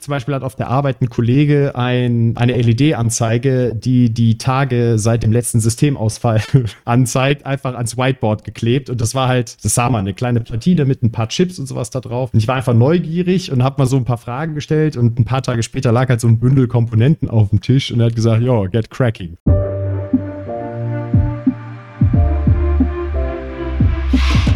Zum Beispiel hat auf der Arbeit ein Kollege ein, eine LED-Anzeige, die die Tage seit dem letzten Systemausfall anzeigt, einfach ans Whiteboard geklebt. Und das war halt, das sah man, eine kleine Platine mit ein paar Chips und sowas da drauf. Und ich war einfach neugierig und habe mal so ein paar Fragen gestellt. Und ein paar Tage später lag halt so ein Bündel Komponenten auf dem Tisch und er hat gesagt, ja, get cracking.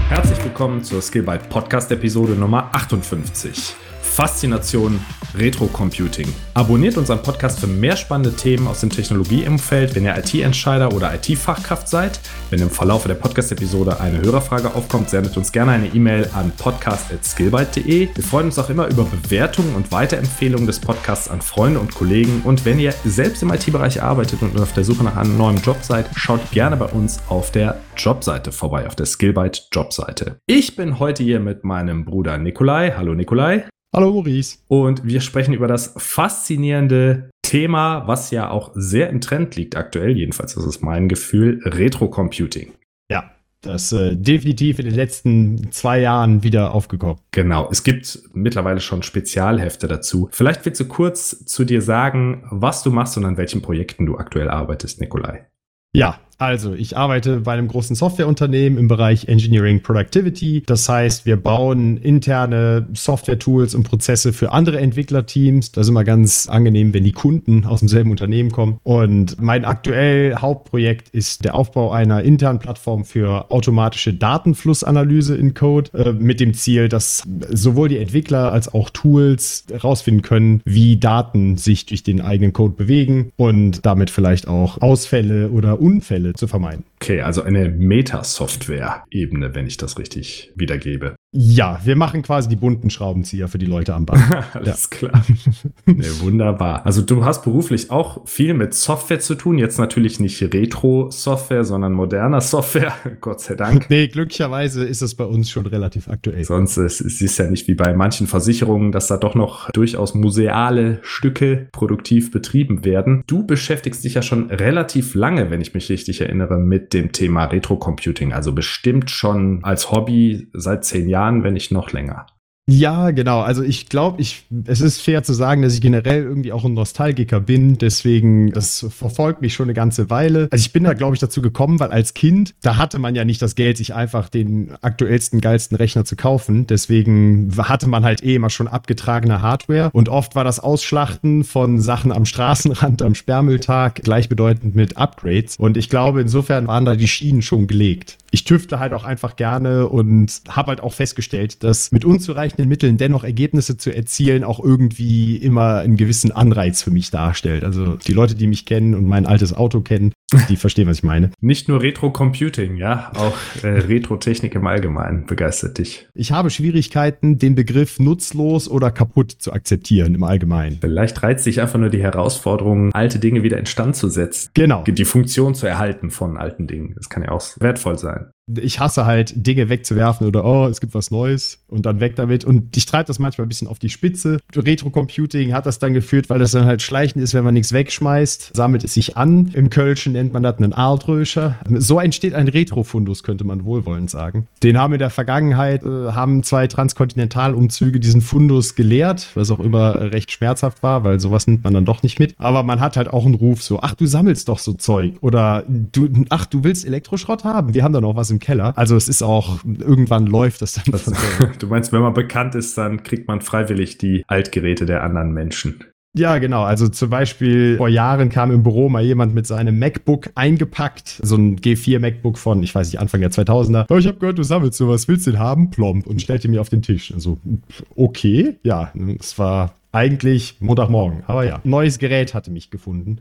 Herzlich willkommen zur Skillbyte Podcast Episode Nummer 58. Faszination Retro Computing. Abonniert unseren Podcast für mehr spannende Themen aus dem Technologieumfeld, wenn ihr IT-Entscheider oder IT-Fachkraft seid. Wenn im Verlauf der Podcast-Episode eine Hörerfrage aufkommt, sendet uns gerne eine E-Mail an podcast.skillbyte.de. Wir freuen uns auch immer über Bewertungen und Weiterempfehlungen des Podcasts an Freunde und Kollegen. Und wenn ihr selbst im IT-Bereich arbeitet und auf der Suche nach einem neuen Job seid, schaut gerne bei uns auf der Jobseite vorbei, auf der Skillbyte Jobseite. Ich bin heute hier mit meinem Bruder Nikolai. Hallo Nikolai. Hallo Maurice. Und wir sprechen über das faszinierende Thema, was ja auch sehr im Trend liegt aktuell, jedenfalls das ist mein Gefühl, Retro-Computing. Ja, das äh, definitiv in den letzten zwei Jahren wieder aufgekommen. Genau, es gibt mittlerweile schon Spezialhefte dazu. Vielleicht willst du kurz zu dir sagen, was du machst und an welchen Projekten du aktuell arbeitest, Nikolai. Ja, also, ich arbeite bei einem großen Softwareunternehmen im Bereich Engineering Productivity. Das heißt, wir bauen interne Software-Tools und Prozesse für andere Entwicklerteams. Das ist immer ganz angenehm, wenn die Kunden aus demselben Unternehmen kommen. Und mein aktuell Hauptprojekt ist der Aufbau einer internen Plattform für automatische Datenflussanalyse in Code äh, mit dem Ziel, dass sowohl die Entwickler als auch Tools herausfinden können, wie Daten sich durch den eigenen Code bewegen und damit vielleicht auch Ausfälle oder Unfälle zu vermeiden. Okay, also eine Meta-Software-Ebene, wenn ich das richtig wiedergebe. Ja, wir machen quasi die bunten Schraubenzieher für die Leute am Band. Alles ja. klar. nee, wunderbar. Also du hast beruflich auch viel mit Software zu tun. Jetzt natürlich nicht Retro-Software, sondern moderner Software. Gott sei Dank. Nee, glücklicherweise ist es bei uns schon relativ aktuell. Sonst ist es ja nicht wie bei manchen Versicherungen, dass da doch noch durchaus museale Stücke produktiv betrieben werden. Du beschäftigst dich ja schon relativ lange, wenn ich mich richtig erinnere, mit dem Thema Retro-Computing. Also bestimmt schon als Hobby seit zehn Jahren, wenn nicht noch länger. Ja, genau. Also ich glaube, ich, es ist fair zu sagen, dass ich generell irgendwie auch ein Nostalgiker bin. Deswegen, das verfolgt mich schon eine ganze Weile. Also ich bin da, glaube ich, dazu gekommen, weil als Kind, da hatte man ja nicht das Geld, sich einfach den aktuellsten, geilsten Rechner zu kaufen. Deswegen hatte man halt eh immer schon abgetragene Hardware. Und oft war das Ausschlachten von Sachen am Straßenrand, am Sperrmülltag gleichbedeutend mit Upgrades. Und ich glaube, insofern waren da die Schienen schon gelegt ich tüfte halt auch einfach gerne und habe halt auch festgestellt, dass mit unzureichenden Mitteln dennoch Ergebnisse zu erzielen auch irgendwie immer einen gewissen Anreiz für mich darstellt. Also die Leute, die mich kennen und mein altes Auto kennen, die verstehen, was ich meine. Nicht nur Retro-Computing, ja, auch äh, Retro-Technik im Allgemeinen begeistert dich. Ich habe Schwierigkeiten, den Begriff nutzlos oder kaputt zu akzeptieren im Allgemeinen. Vielleicht reizt sich einfach nur die Herausforderung, alte Dinge wieder instand zu setzen. Genau. Die Funktion zu erhalten von alten Dingen. Das kann ja auch wertvoll sein ich hasse halt, Dinge wegzuwerfen oder oh, es gibt was Neues und dann weg damit. Und ich treibe das manchmal ein bisschen auf die Spitze. Retro-Computing hat das dann geführt, weil das dann halt schleichend ist, wenn man nichts wegschmeißt, sammelt es sich an. Im Kölschen nennt man das einen Aaltröscher. So entsteht ein Retro-Fundus, könnte man wohlwollend sagen. Den haben in der Vergangenheit, äh, haben zwei Transkontinentalumzüge diesen Fundus geleert, was auch immer recht schmerzhaft war, weil sowas nimmt man dann doch nicht mit. Aber man hat halt auch einen Ruf so, ach, du sammelst doch so Zeug. Oder du, ach, du willst Elektroschrott haben? Wir haben da noch was im Keller. Also es ist auch, irgendwann läuft das dann. Das, du meinst, wenn man bekannt ist, dann kriegt man freiwillig die Altgeräte der anderen Menschen. Ja, genau. Also zum Beispiel vor Jahren kam im Büro mal jemand mit seinem MacBook eingepackt, so ein G4 MacBook von, ich weiß nicht, Anfang der 2000er. Oh, ich habe gehört, du sammelst sowas, willst du den haben? Plomb und stellte mir auf den Tisch. Also okay, ja, es war eigentlich Montagmorgen, aber ja, neues Gerät hatte mich gefunden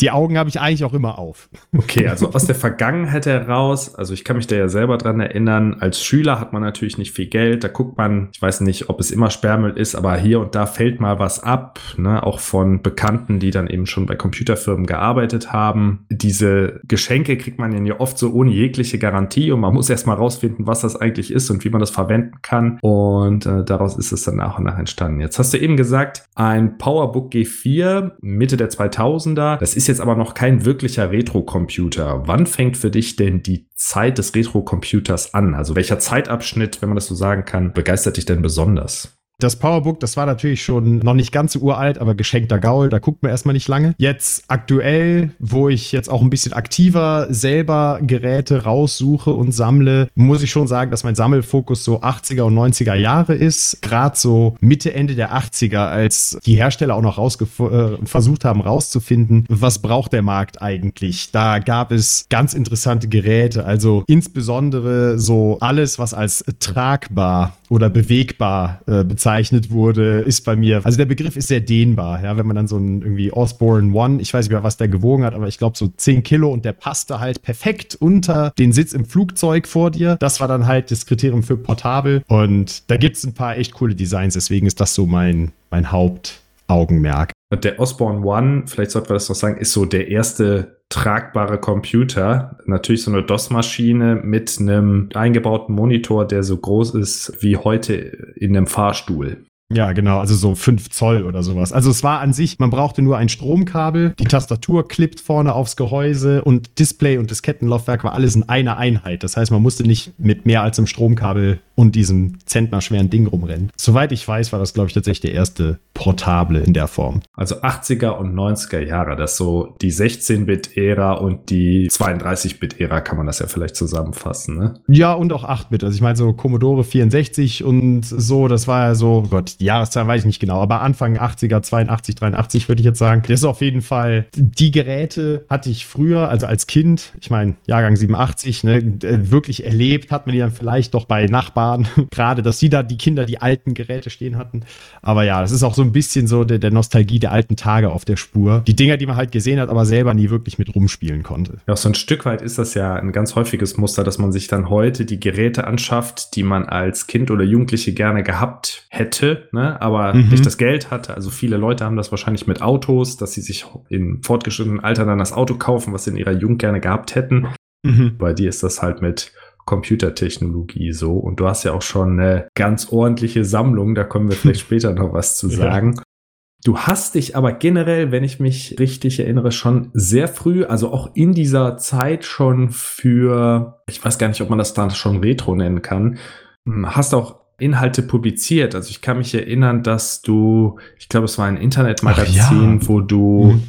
die Augen habe ich eigentlich auch immer auf. Okay, also aus der Vergangenheit heraus, also ich kann mich da ja selber dran erinnern, als Schüler hat man natürlich nicht viel Geld, da guckt man, ich weiß nicht, ob es immer Sperrmüll ist, aber hier und da fällt mal was ab, ne, auch von Bekannten, die dann eben schon bei Computerfirmen gearbeitet haben. Diese Geschenke kriegt man ja oft so ohne jegliche Garantie und man muss erst mal rausfinden, was das eigentlich ist und wie man das verwenden kann und äh, daraus ist es dann nach und nach entstanden. Jetzt hast du eben gesagt, ein PowerBook G4 Mitte der 2000er, das ist jetzt aber noch kein wirklicher Retro-Computer. Wann fängt für dich denn die Zeit des Retro-Computers an? Also welcher Zeitabschnitt, wenn man das so sagen kann, begeistert dich denn besonders? Das Powerbook, das war natürlich schon noch nicht ganz so uralt, aber geschenkter Gaul, da guckt man erstmal nicht lange. Jetzt aktuell, wo ich jetzt auch ein bisschen aktiver selber Geräte raussuche und sammle, muss ich schon sagen, dass mein Sammelfokus so 80er und 90er Jahre ist. Gerade so Mitte, Ende der 80er, als die Hersteller auch noch äh, versucht haben rauszufinden, was braucht der Markt eigentlich. Da gab es ganz interessante Geräte, also insbesondere so alles, was als tragbar oder bewegbar äh, bezeichnet wurde, ist bei mir, also der Begriff ist sehr dehnbar, ja, wenn man dann so ein irgendwie Osborne One, ich weiß nicht mehr, was der gewogen hat, aber ich glaube so 10 Kilo und der passte halt perfekt unter den Sitz im Flugzeug vor dir. Das war dann halt das Kriterium für portabel und da gibt es ein paar echt coole Designs, deswegen ist das so mein, mein Hauptaugenmerk. Der Osborne One, vielleicht sollten wir das noch sagen, ist so der erste tragbare Computer. Natürlich so eine DOS-Maschine mit einem eingebauten Monitor, der so groß ist wie heute in einem Fahrstuhl. Ja, genau, also so 5 Zoll oder sowas. Also es war an sich, man brauchte nur ein Stromkabel, die Tastatur klippt vorne aufs Gehäuse und Display und das Kettenlaufwerk war alles in einer Einheit. Das heißt, man musste nicht mit mehr als einem Stromkabel und diesem zentnerschweren Ding rumrennen. Soweit ich weiß, war das, glaube ich, tatsächlich der erste Portable in der Form. Also 80er und 90er Jahre, das so die 16-Bit-Ära und die 32-Bit-Ära kann man das ja vielleicht zusammenfassen, ne? Ja, und auch 8-Bit. Also ich meine, so Commodore 64 und so, das war ja so, Gott, die Jahreszahl weiß ich nicht genau, aber Anfang 80er, 82, 83 würde ich jetzt sagen. Das ist auf jeden Fall, die Geräte hatte ich früher, also als Kind, ich meine, Jahrgang 87, ne, wirklich erlebt, hat man die dann vielleicht doch bei Nachbarn Nachbarn, gerade, dass sie da die Kinder die alten Geräte stehen hatten. Aber ja, das ist auch so ein bisschen so der, der Nostalgie der alten Tage auf der Spur. Die Dinger, die man halt gesehen hat, aber selber nie wirklich mit rumspielen konnte. Ja, so ein Stück weit ist das ja ein ganz häufiges Muster, dass man sich dann heute die Geräte anschafft, die man als Kind oder Jugendliche gerne gehabt hätte, ne? aber mhm. nicht das Geld hatte. Also viele Leute haben das wahrscheinlich mit Autos, dass sie sich in fortgeschrittenen Alter dann das Auto kaufen, was sie in ihrer Jugend gerne gehabt hätten. Mhm. Bei dir ist das halt mit Computertechnologie so. Und du hast ja auch schon eine ganz ordentliche Sammlung, da kommen wir vielleicht später noch was zu sagen. Ja. Du hast dich aber generell, wenn ich mich richtig erinnere, schon sehr früh, also auch in dieser Zeit schon für, ich weiß gar nicht, ob man das dann schon Retro nennen kann, hm, hast auch Inhalte publiziert. Also ich kann mich erinnern, dass du, ich glaube, es war ein Internetmagazin, ja. wo du mhm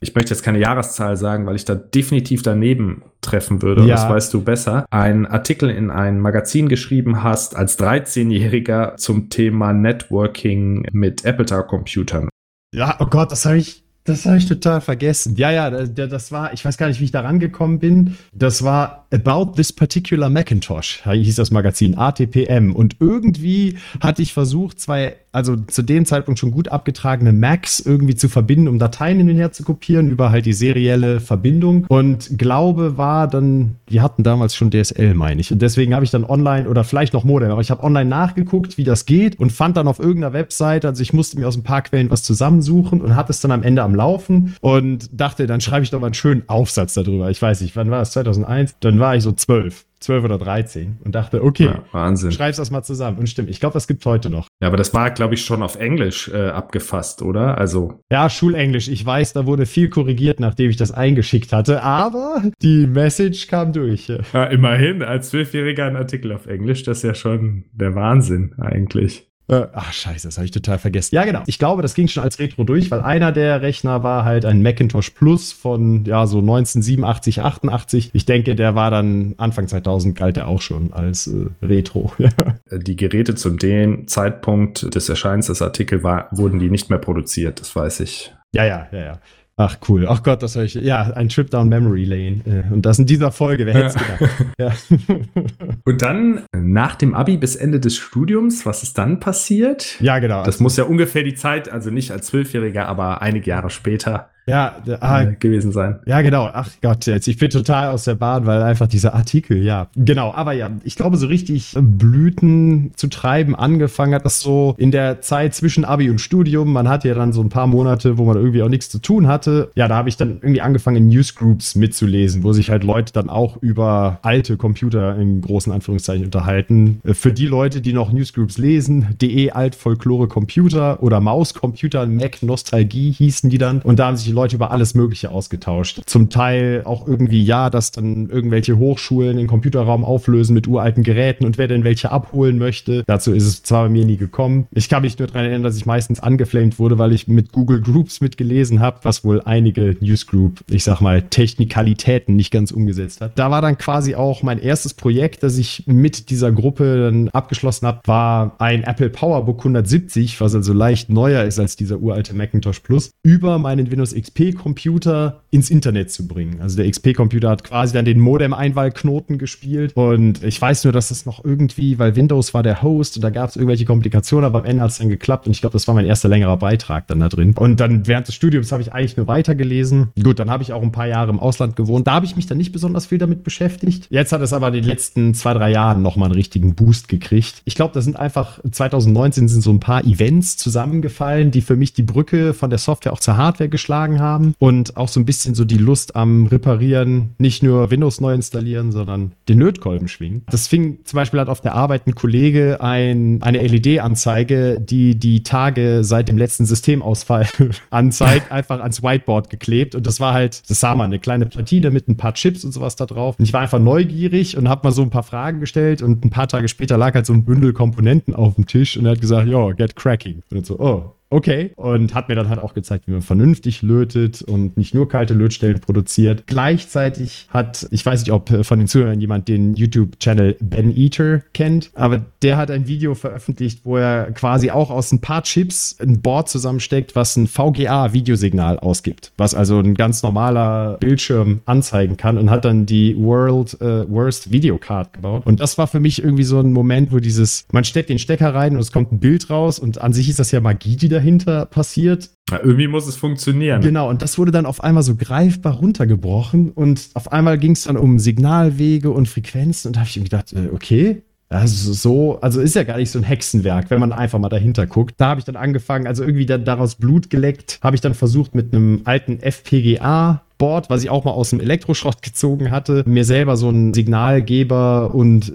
ich möchte jetzt keine Jahreszahl sagen, weil ich da definitiv daneben treffen würde. Ja. Das weißt du besser. Ein Artikel in ein Magazin geschrieben hast als 13-Jähriger zum Thema Networking mit Apple-Computern. Ja, oh Gott, das habe ich das habe ich total vergessen. Ja, ja, das war, ich weiß gar nicht, wie ich da rangekommen bin. Das war About This Particular Macintosh, hieß das Magazin, ATPM. Und irgendwie hatte ich versucht, zwei also zu dem Zeitpunkt schon gut abgetragene Macs irgendwie zu verbinden, um Dateien hin und her zu kopieren über halt die serielle Verbindung. Und glaube war dann, die hatten damals schon DSL, meine ich. Und deswegen habe ich dann online oder vielleicht noch Modem, aber ich habe online nachgeguckt, wie das geht und fand dann auf irgendeiner Webseite, also ich musste mir aus ein paar Quellen was zusammensuchen und hatte es dann am Ende am Laufen und dachte, dann schreibe ich doch mal einen schönen Aufsatz darüber. Ich weiß nicht, wann war das? 2001? Dann war ich so zwölf. 12 oder 13 und dachte, okay, ja, Wahnsinn. schreib's das mal zusammen. Und stimmt, ich glaube, das gibt heute noch. Ja, aber das war, glaube ich, schon auf Englisch äh, abgefasst, oder? Also. Ja, Schulenglisch. Ich weiß, da wurde viel korrigiert, nachdem ich das eingeschickt hatte, aber die Message kam durch. Ja, immerhin, als Zwölfjähriger ein Artikel auf Englisch, das ist ja schon der Wahnsinn eigentlich. Äh, ach, scheiße, das habe ich total vergessen. Ja, genau. Ich glaube, das ging schon als Retro durch, weil einer der Rechner war halt ein Macintosh Plus von, ja, so 1987, 88. Ich denke, der war dann Anfang 2000 galt er auch schon als äh, Retro. Die Geräte zu dem Zeitpunkt des Erscheinens des Artikels wurden die nicht mehr produziert, das weiß ich. Ja, ja, ja, ja. Ach cool. Ach Gott, das habe ich. Ja, ein Trip down Memory Lane. Äh, und das in dieser Folge, wer hätte es gedacht? Ja. Und dann nach dem Abi bis Ende des Studiums, was ist dann passiert? Ja, genau. Das muss ja ungefähr die Zeit, also nicht als Zwölfjähriger, aber einige Jahre später ja, ah, äh, gewesen sein. Ja, genau. Ach Gott, jetzt ich bin total aus der Bahn, weil einfach dieser Artikel, ja, genau. Aber ja, ich glaube, so richtig Blüten zu treiben angefangen hat das so in der Zeit zwischen Abi und Studium. Man hatte ja dann so ein paar Monate, wo man irgendwie auch nichts zu tun hatte. Ja, da habe ich dann irgendwie angefangen, Newsgroups mitzulesen, wo sich halt Leute dann auch über alte Computer in großen Anführungszeichen unterhalten. Äh, für die Leute, die noch Newsgroups lesen, DE Alt Folklore Computer oder Maus Computer, Mac Nostalgie hießen die dann. Und da haben sich Leute über alles Mögliche ausgetauscht. Zum Teil auch irgendwie, ja, dass dann irgendwelche Hochschulen den Computerraum auflösen mit uralten Geräten und wer denn welche abholen möchte. Dazu ist es zwar bei mir nie gekommen. Ich kann mich nur daran erinnern, dass ich meistens angeflamed wurde, weil ich mit Google Groups mitgelesen habe, was wohl einige Newsgroup, ich sag mal, Technikalitäten nicht ganz umgesetzt hat. Da war dann quasi auch mein erstes Projekt, das ich mit dieser Gruppe dann abgeschlossen habe, war ein Apple PowerBook 170, was also leicht neuer ist als dieser uralte Macintosh Plus, über meinen Windows XP Computer ins Internet zu bringen. Also der XP Computer hat quasi dann den Modem-Einwahlknoten gespielt und ich weiß nur, dass das noch irgendwie, weil Windows war der Host und da gab es irgendwelche Komplikationen, aber am Ende hat es dann geklappt und ich glaube, das war mein erster längerer Beitrag dann da drin. Und dann während des Studiums habe ich eigentlich nur weitergelesen. Gut, dann habe ich auch ein paar Jahre im Ausland gewohnt. Da habe ich mich dann nicht besonders viel damit beschäftigt. Jetzt hat es aber in den letzten zwei, drei Jahren nochmal einen richtigen Boost gekriegt. Ich glaube, da sind einfach 2019 sind so ein paar Events zusammengefallen, die für mich die Brücke von der Software auch zur Hardware geschlagen haben und auch so ein bisschen so die Lust am Reparieren, nicht nur Windows neu installieren, sondern den Lötkolben schwingen. Das fing zum Beispiel hat auf der Arbeit ein Kollege ein, eine LED-Anzeige, die die Tage seit dem letzten Systemausfall anzeigt, einfach ans Whiteboard geklebt und das war halt, das sah man, eine kleine Platine mit ein paar Chips und sowas da drauf. Und ich war einfach neugierig und habe mal so ein paar Fragen gestellt und ein paar Tage später lag halt so ein Bündel Komponenten auf dem Tisch und er hat gesagt, yo, get cracking. Und so, oh, okay. Und hat mir dann halt auch gezeigt, wie man vernünftig lötet und nicht nur kalte Lötstellen produziert. Gleichzeitig hat, ich weiß nicht, ob äh, von den Zuhörern jemand den YouTube-Channel Ben Eater kennt, aber der hat ein Video veröffentlicht, wo er quasi auch aus ein paar Chips ein Board zusammensteckt, was ein VGA-Videosignal ausgibt, was also ein ganz normaler Bildschirm anzeigen kann und hat dann die World äh, Worst Video Card gebaut. Und das war für mich irgendwie so ein Moment, wo dieses, man steckt den Stecker rein und es kommt ein Bild raus und an sich ist das ja Magie, die dahinter passiert. Ja, irgendwie muss es funktionieren. Genau, und das wurde dann auf einmal so greifbar runtergebrochen und auf einmal ging es dann um Signalwege und Frequenzen und da habe ich mir gedacht, äh, okay, also so, also ist ja gar nicht so ein Hexenwerk, wenn man einfach mal dahinter guckt. Da habe ich dann angefangen, also irgendwie dann daraus Blut geleckt, habe ich dann versucht mit einem alten FPGA Board, was ich auch mal aus dem Elektroschrott gezogen hatte, mir selber so einen Signalgeber und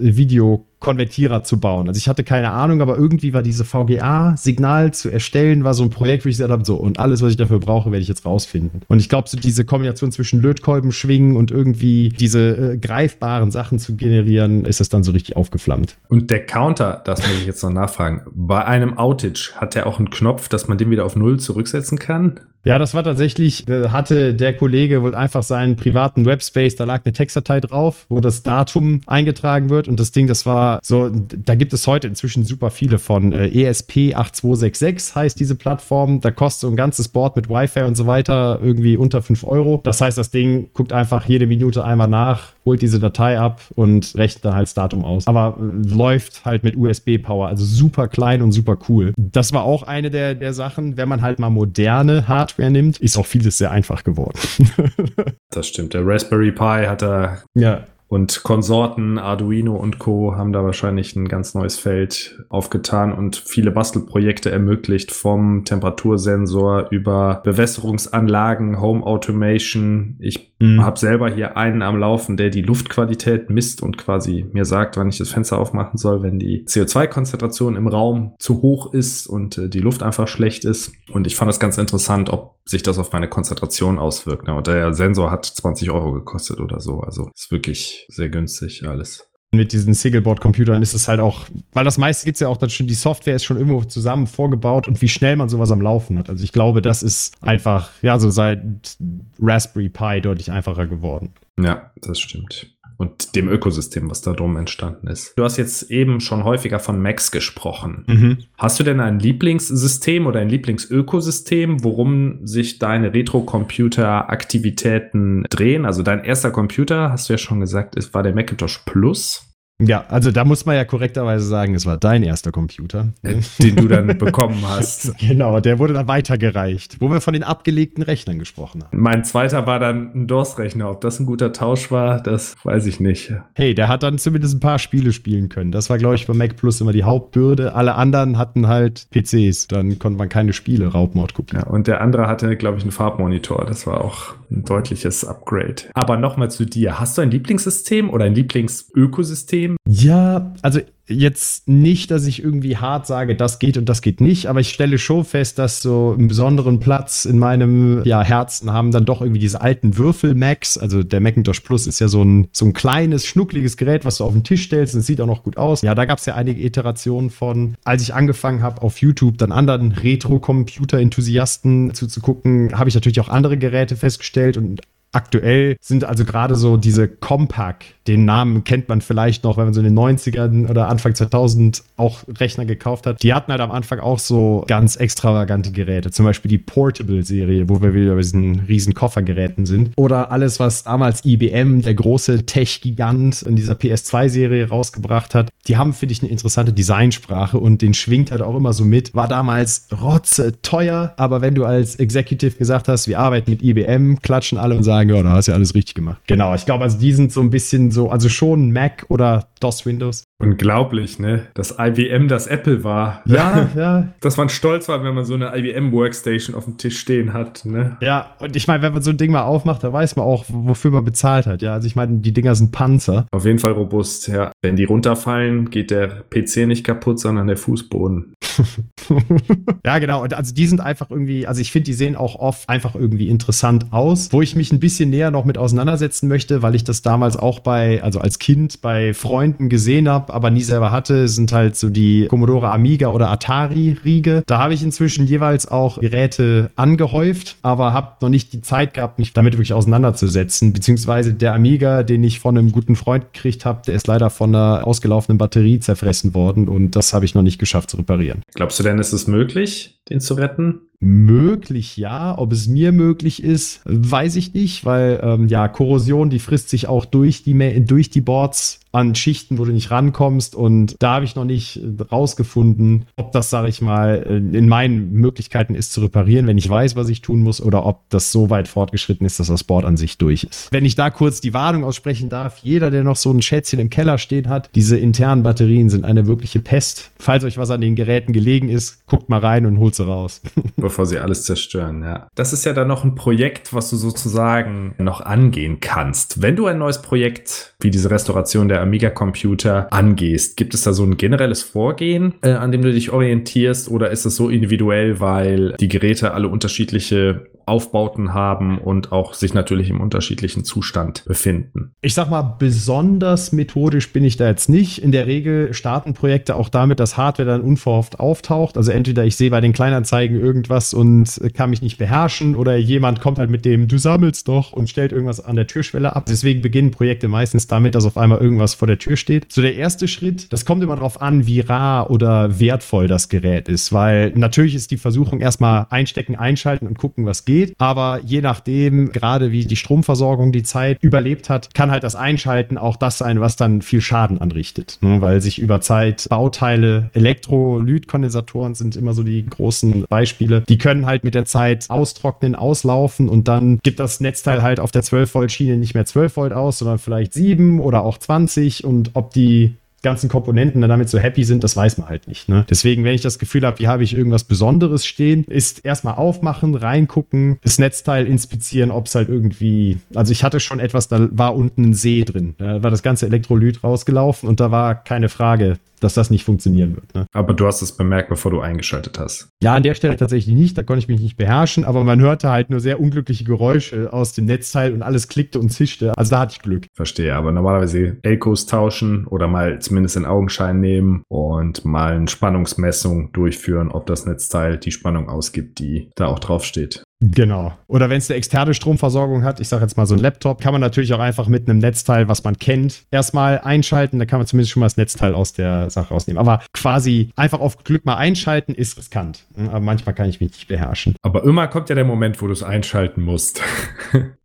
Videokonvertierer zu bauen. Also ich hatte keine Ahnung, aber irgendwie war diese VGA-Signal zu erstellen, war so ein Projekt, wo ich gesagt habe, so, und alles, was ich dafür brauche, werde ich jetzt rausfinden. Und ich glaube, so diese Kombination zwischen Lötkolben schwingen und irgendwie diese äh, greifbaren Sachen zu generieren, ist das dann so richtig aufgeflammt. Und der Counter, das muss ich jetzt noch nachfragen, bei einem Outage hat er auch einen Knopf, dass man den wieder auf Null zurücksetzen kann? Ja, das war tatsächlich, hatte der Kollege wohl einfach seinen privaten Webspace, da lag eine Textdatei drauf, wo das Datum eingetragen wird und das Ding, das war so, da gibt es heute inzwischen super viele von. Äh, ESP8266 heißt diese Plattform, da kostet so ein ganzes Board mit Wi-Fi und so weiter irgendwie unter 5 Euro. Das heißt, das Ding guckt einfach jede Minute einmal nach, holt diese Datei ab und rechnet dann halt das Datum aus. Aber äh, läuft halt mit USB-Power, also super klein und super cool. Das war auch eine der, der Sachen, wenn man halt mal moderne Hardware nimmt, ist auch vieles sehr einfach geworden. das stimmt. Der Raspberry Pi hat da ja. Und Konsorten, Arduino und Co. haben da wahrscheinlich ein ganz neues Feld aufgetan und viele Bastelprojekte ermöglicht, vom Temperatursensor über Bewässerungsanlagen, Home Automation. Ich mhm. habe selber hier einen am Laufen, der die Luftqualität misst und quasi mir sagt, wann ich das Fenster aufmachen soll, wenn die CO2-Konzentration im Raum zu hoch ist und äh, die Luft einfach schlecht ist. Und ich fand das ganz interessant, ob sich das auf meine Konzentration auswirkt. Ne? Und der Sensor hat 20 Euro gekostet oder so. Also ist wirklich sehr günstig alles. Mit diesen Singleboard-Computern ist es halt auch, weil das meiste gibt es ja auch dann schon, die Software ist schon irgendwo zusammen vorgebaut und wie schnell man sowas am Laufen hat. Also ich glaube, das ist einfach, ja, so seit Raspberry Pi deutlich einfacher geworden. Ja, das stimmt und dem Ökosystem, was da drum entstanden ist. Du hast jetzt eben schon häufiger von Macs gesprochen. Mhm. Hast du denn ein Lieblingssystem oder ein Lieblingsökosystem, worum sich deine Retro-Computer-Aktivitäten drehen? Also dein erster Computer, hast du ja schon gesagt, ist, war der Macintosh Plus. Ja, also da muss man ja korrekterweise sagen, es war dein erster Computer. Äh, den du dann bekommen hast. Genau, der wurde dann weitergereicht, wo wir von den abgelegten Rechnern gesprochen haben. Mein zweiter war dann ein DOS-Rechner. Ob das ein guter Tausch war, das weiß ich nicht. Hey, der hat dann zumindest ein paar Spiele spielen können. Das war, glaube ich, bei Mac Plus immer die Hauptbürde. Alle anderen hatten halt PCs. Dann konnte man keine Spiele Raubmord gucken. Ja, und der andere hatte, glaube ich, einen Farbmonitor. Das war auch ein deutliches Upgrade. Aber nochmal zu dir. Hast du ein Lieblingssystem oder ein Lieblingsökosystem? System? Ja, also jetzt nicht, dass ich irgendwie hart sage, das geht und das geht nicht, aber ich stelle schon fest, dass so einen besonderen Platz in meinem ja, Herzen haben dann doch irgendwie diese alten Würfel-Macs. Also der Macintosh Plus ist ja so ein, so ein kleines, schnuckliges Gerät, was du auf den Tisch stellst und es sieht auch noch gut aus. Ja, da gab es ja einige Iterationen von. Als ich angefangen habe, auf YouTube dann anderen Retro-Computer-Enthusiasten zuzugucken, habe ich natürlich auch andere Geräte festgestellt und aktuell sind also gerade so diese Compaq, den Namen kennt man vielleicht noch, wenn man so in den 90ern oder Anfang 2000 auch Rechner gekauft hat. Die hatten halt am Anfang auch so ganz extravagante Geräte, zum Beispiel die Portable-Serie, wo wir wieder bei diesen riesen Koffergeräten sind. Oder alles, was damals IBM, der große Tech-Gigant in dieser PS2-Serie rausgebracht hat. Die haben, finde ich, eine interessante Designsprache und den schwingt halt auch immer so mit. War damals rotze teuer, aber wenn du als Executive gesagt hast, wir arbeiten mit IBM, klatschen alle und sagen, sagen, ja, da hast du ja alles richtig gemacht. Genau, ich glaube, also die sind so ein bisschen so, also schon Mac oder DOS Windows. Unglaublich, ne? Dass IBM das Apple war. Ja, ja. Dass man stolz war, wenn man so eine IBM Workstation auf dem Tisch stehen hat, ne? Ja, und ich meine, wenn man so ein Ding mal aufmacht, da weiß man auch, wofür man bezahlt hat. Ja, also ich meine, die Dinger sind Panzer. Auf jeden Fall robust, ja. Wenn die runterfallen, geht der PC nicht kaputt, sondern der Fußboden. ja, genau. Und also die sind einfach irgendwie, also ich finde, die sehen auch oft einfach irgendwie interessant aus, wo ich mich ein bisschen näher noch mit auseinandersetzen möchte, weil ich das damals auch bei, also als Kind bei Freunden gesehen habe, aber nie selber hatte, sind halt so die Commodore Amiga oder Atari-Riege. Da habe ich inzwischen jeweils auch Geräte angehäuft, aber habe noch nicht die Zeit gehabt, mich damit wirklich auseinanderzusetzen. Beziehungsweise der Amiga, den ich von einem guten Freund gekriegt habe, der ist leider von einer ausgelaufenen Batterie zerfressen worden und das habe ich noch nicht geschafft zu reparieren. Glaubst du denn, ist es möglich, den zu retten? Möglich ja. Ob es mir möglich ist, weiß ich nicht, weil ähm, ja, Korrosion, die frisst sich auch durch die, durch die Boards an Schichten, wo du nicht rankommst. Und da habe ich noch nicht rausgefunden, ob das, sage ich mal, in meinen Möglichkeiten ist zu reparieren, wenn ich weiß, was ich tun muss, oder ob das so weit fortgeschritten ist, dass das Board an sich durch ist. Wenn ich da kurz die Warnung aussprechen darf, jeder, der noch so ein Schätzchen im Keller stehen hat, diese internen Batterien sind eine wirkliche Pest. Falls euch was an den Geräten gelegen ist, guckt mal rein und holt sie raus. Bevor sie alles zerstören, ja. Das ist ja dann noch ein Projekt, was du sozusagen noch angehen kannst. Wenn du ein neues Projekt wie diese Restauration der Amiga-Computer angehst? Gibt es da so ein generelles Vorgehen, äh, an dem du dich orientierst oder ist es so individuell, weil die Geräte alle unterschiedliche Aufbauten haben und auch sich natürlich im unterschiedlichen Zustand befinden. Ich sag mal, besonders methodisch bin ich da jetzt nicht. In der Regel starten Projekte auch damit, dass Hardware dann unverhofft auftaucht. Also entweder ich sehe bei den Kleinanzeigen irgendwas und kann mich nicht beherrschen oder jemand kommt halt mit dem, du sammelst doch und stellt irgendwas an der Türschwelle ab. Deswegen beginnen Projekte meistens damit, dass auf einmal irgendwas vor der Tür steht. So der erste Schritt, das kommt immer darauf an, wie rar oder wertvoll das Gerät ist, weil natürlich ist die Versuchung erstmal einstecken, einschalten und gucken, was geht geht. Aber je nachdem, gerade wie die Stromversorgung die Zeit überlebt hat, kann halt das Einschalten auch das sein, was dann viel Schaden anrichtet. Ne? Weil sich über Zeit Bauteile, Elektrolytkondensatoren sind immer so die großen Beispiele, die können halt mit der Zeit austrocknen, auslaufen und dann gibt das Netzteil halt auf der 12 Volt Schiene nicht mehr 12 Volt aus, sondern vielleicht 7 oder auch 20 und ob die ganzen Komponenten dann damit so happy sind, das weiß man halt nicht. Ne? Deswegen, wenn ich das Gefühl habe, hier habe ich irgendwas Besonderes stehen, ist erstmal aufmachen, reingucken, das Netzteil inspizieren, ob es halt irgendwie, also ich hatte schon etwas, da war unten ein See drin. Da war das ganze Elektrolyt rausgelaufen und da war keine Frage, dass das nicht funktionieren wird. Ne? Aber du hast es bemerkt, bevor du eingeschaltet hast. Ja, an der Stelle tatsächlich nicht, da konnte ich mich nicht beherrschen, aber man hörte halt nur sehr unglückliche Geräusche aus dem Netzteil und alles klickte und zischte. Also da hatte ich Glück. Verstehe, aber normalerweise Elkos tauschen oder mal zumindest in Augenschein nehmen und mal eine Spannungsmessung durchführen, ob das Netzteil die Spannung ausgibt, die da auch draufsteht. Genau. Oder wenn es eine externe Stromversorgung hat, ich sage jetzt mal so ein Laptop, kann man natürlich auch einfach mit einem Netzteil, was man kennt, erstmal einschalten. Da kann man zumindest schon mal das Netzteil aus der Sache rausnehmen. Aber quasi einfach auf Glück mal einschalten ist riskant. Aber manchmal kann ich mich nicht beherrschen. Aber immer kommt ja der Moment, wo du es einschalten musst.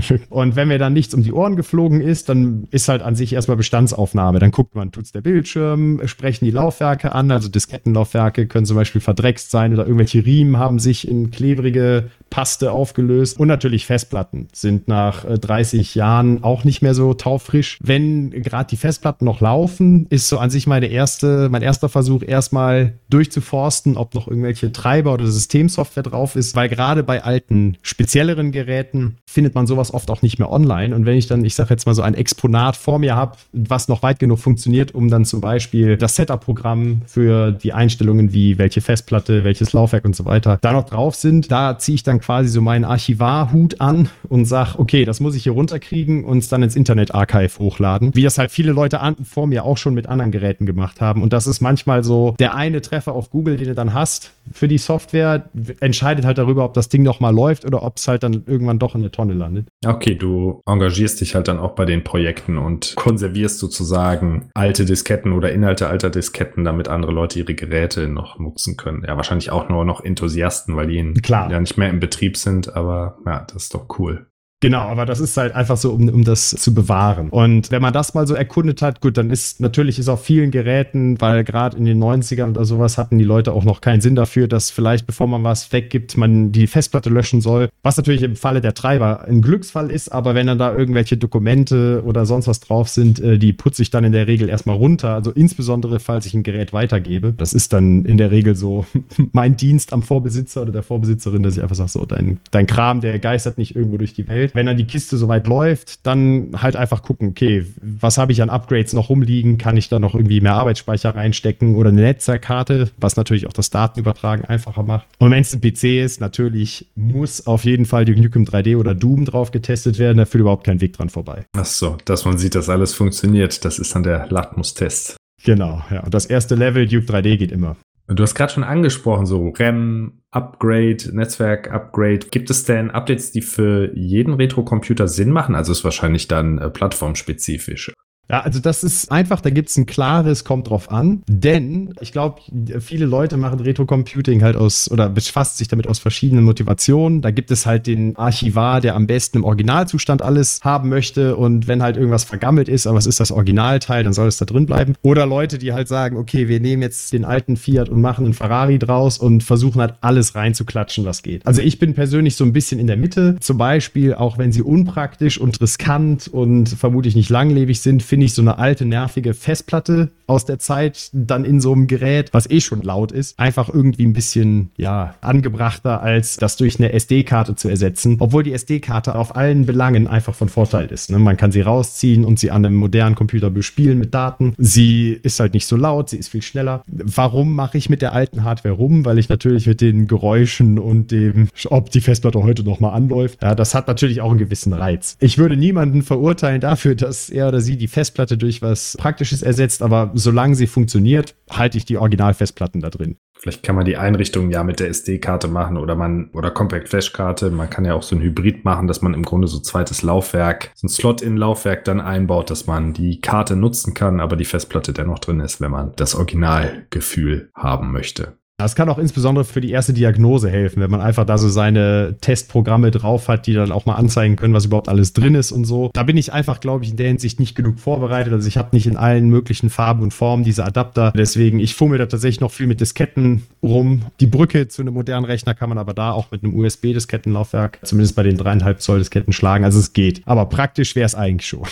und wenn mir dann nichts um die Ohren geflogen ist, dann ist halt an sich erstmal Bestandsaufnahme. Dann guckt man, tut's der Bildschirm, sprechen die Laufwerke an, also Diskettenlaufwerke können zum Beispiel verdreckst sein oder irgendwelche Riemen haben sich in klebrige Paste aufgelöst. Und natürlich Festplatten sind nach 30 äh, Jahren auch nicht mehr so taufrisch. Wenn gerade die Festplatten noch laufen, ist so an sich meine erste, mein erster Versuch, erstmal durchzuforsten, ob noch irgendwelche Treiber oder Systemsoftware drauf ist, weil gerade bei alten, spezielleren Geräten findet man sowas oft auch nicht mehr online. Und wenn ich dann, ich sage jetzt mal so ein Exponat vor mir habe, was noch weit genug funktioniert, um dann zum Beispiel das Setup-Programm für die Einstellungen wie welche Festplatte, welches Laufwerk und so weiter da noch drauf sind, da ziehe ich dann quasi so meinen Archivarhut an und sage, okay, das muss ich hier runterkriegen und es dann ins Internet-Archive hochladen. Wie das halt viele Leute an, vor mir auch schon mit anderen Geräten gemacht haben. Und das ist manchmal so der eine Treffer auf Google, den du dann hast für die Software, entscheidet halt darüber, ob das Ding noch mal läuft oder ob es halt dann irgendwann doch in der Tonne landet. Okay, du engagierst dich halt dann auch bei den Projekten und konservierst sozusagen alte Disketten oder Inhalte alter Disketten, damit andere Leute ihre Geräte noch nutzen können. Ja, wahrscheinlich auch nur noch Enthusiasten, weil die Klar. ja nicht mehr im Betrieb sind, aber ja, das ist doch cool. Genau, aber das ist halt einfach so, um, um das zu bewahren. Und wenn man das mal so erkundet hat, gut, dann ist natürlich ist auf vielen Geräten, weil gerade in den 90ern oder sowas hatten die Leute auch noch keinen Sinn dafür, dass vielleicht, bevor man was weggibt, man die Festplatte löschen soll. Was natürlich im Falle der Treiber ein Glücksfall ist, aber wenn dann da irgendwelche Dokumente oder sonst was drauf sind, äh, die putze ich dann in der Regel erstmal runter. Also insbesondere, falls ich ein Gerät weitergebe. Das ist dann in der Regel so mein Dienst am Vorbesitzer oder der Vorbesitzerin, dass ich einfach sage, so, dein, dein Kram, der geistert nicht irgendwo durch die Welt wenn dann die Kiste soweit läuft, dann halt einfach gucken, okay, was habe ich an Upgrades noch rumliegen? Kann ich da noch irgendwie mehr Arbeitsspeicher reinstecken oder eine Netzwerkkarte, was natürlich auch das Datenübertragen einfacher macht. Und wenn es ein PC ist, natürlich muss auf jeden Fall die Nukem 3D oder Doom drauf getestet werden. Da führt überhaupt kein Weg dran vorbei. Ach so, dass man sieht, dass alles funktioniert. Das ist dann der Latmus-Test. Genau, ja. Und das erste Level, Duke 3D, geht immer. Du hast gerade schon angesprochen, so RAM, Upgrade, Netzwerk-Upgrade. Gibt es denn Updates, die für jeden Retro-Computer Sinn machen? Also ist wahrscheinlich dann äh, plattformspezifisch. Ja, also das ist einfach, da gibt es ein klares, kommt drauf an. Denn ich glaube, viele Leute machen Retro-Computing halt aus oder befasst sich damit aus verschiedenen Motivationen. Da gibt es halt den Archivar, der am besten im Originalzustand alles haben möchte. Und wenn halt irgendwas vergammelt ist, aber es ist das Originalteil, dann soll es da drin bleiben. Oder Leute, die halt sagen, okay, wir nehmen jetzt den alten Fiat und machen einen Ferrari draus und versuchen halt alles reinzuklatschen, was geht. Also ich bin persönlich so ein bisschen in der Mitte. Zum Beispiel, auch wenn sie unpraktisch und riskant und vermutlich nicht langlebig sind, finde ich so eine alte, nervige Festplatte aus der Zeit dann in so einem Gerät, was eh schon laut ist, einfach irgendwie ein bisschen, ja, angebrachter, als das durch eine SD-Karte zu ersetzen. Obwohl die SD-Karte auf allen Belangen einfach von Vorteil ist. Ne? Man kann sie rausziehen und sie an einem modernen Computer bespielen mit Daten. Sie ist halt nicht so laut, sie ist viel schneller. Warum mache ich mit der alten Hardware rum? Weil ich natürlich mit den Geräuschen und dem, ob die Festplatte heute noch mal anläuft, ja, das hat natürlich auch einen gewissen Reiz. Ich würde niemanden verurteilen dafür, dass er oder sie die Festplatte Festplatte durch was Praktisches ersetzt, aber solange sie funktioniert, halte ich die Originalfestplatten da drin. Vielleicht kann man die Einrichtung ja mit der SD-Karte machen oder man oder Compact Flash-Karte. Man kann ja auch so ein Hybrid machen, dass man im Grunde so zweites Laufwerk, so ein Slot-in-Laufwerk dann einbaut, dass man die Karte nutzen kann, aber die Festplatte dennoch drin ist, wenn man das Originalgefühl haben möchte. Das kann auch insbesondere für die erste Diagnose helfen, wenn man einfach da so seine Testprogramme drauf hat, die dann auch mal anzeigen können, was überhaupt alles drin ist und so. Da bin ich einfach, glaube ich, in der Hinsicht nicht genug vorbereitet. Also ich habe nicht in allen möglichen Farben und Formen diese Adapter. Deswegen, ich fummel da tatsächlich noch viel mit Disketten rum. Die Brücke zu einem modernen Rechner kann man aber da auch mit einem USB-Diskettenlaufwerk, zumindest bei den dreieinhalb Zoll Disketten schlagen. Also es geht. Aber praktisch wäre es eigentlich schon.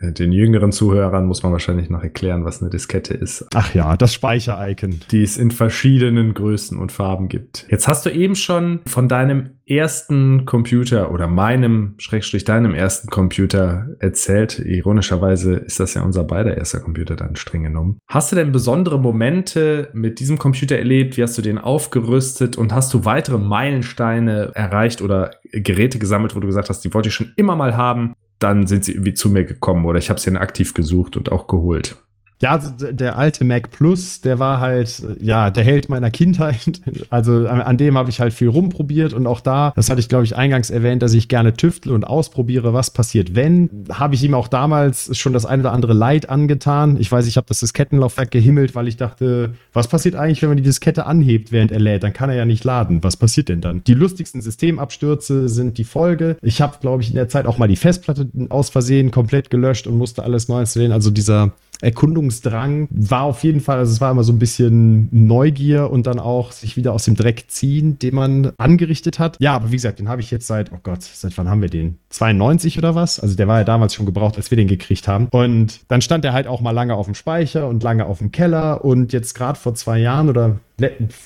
Den jüngeren Zuhörern muss man wahrscheinlich noch erklären, was eine Diskette ist. Ach ja, das Speicher-Icon. Die ist in verschiedenen verschiedenen Größen und Farben gibt. Jetzt hast du eben schon von deinem ersten Computer oder meinem, Schrägstrich deinem ersten Computer erzählt. Ironischerweise ist das ja unser beider erster Computer dann streng genommen. Hast du denn besondere Momente mit diesem Computer erlebt? Wie hast du den aufgerüstet und hast du weitere Meilensteine erreicht oder Geräte gesammelt, wo du gesagt hast, die wollte ich schon immer mal haben? Dann sind sie irgendwie zu mir gekommen oder ich habe sie dann aktiv gesucht und auch geholt. Ja, der alte Mac Plus, der war halt, ja, der Held meiner Kindheit. Also an dem habe ich halt viel rumprobiert und auch da, das hatte ich glaube ich eingangs erwähnt, dass ich gerne tüftle und ausprobiere, was passiert, wenn. Habe ich ihm auch damals schon das eine oder andere Leid angetan. Ich weiß, ich habe das Diskettenlaufwerk gehimmelt, weil ich dachte, was passiert eigentlich, wenn man die Diskette anhebt, während er lädt? Dann kann er ja nicht laden. Was passiert denn dann? Die lustigsten Systemabstürze sind die Folge. Ich habe, glaube ich, in der Zeit auch mal die Festplatte aus Versehen komplett gelöscht und musste alles neu installieren. Also dieser Erkundungsdrang war auf jeden Fall, also es war immer so ein bisschen Neugier und dann auch sich wieder aus dem Dreck ziehen, den man angerichtet hat. Ja, aber wie gesagt, den habe ich jetzt seit, oh Gott, seit wann haben wir den? 92 oder was? Also der war ja damals schon gebraucht, als wir den gekriegt haben. Und dann stand der halt auch mal lange auf dem Speicher und lange auf dem Keller und jetzt gerade vor zwei Jahren oder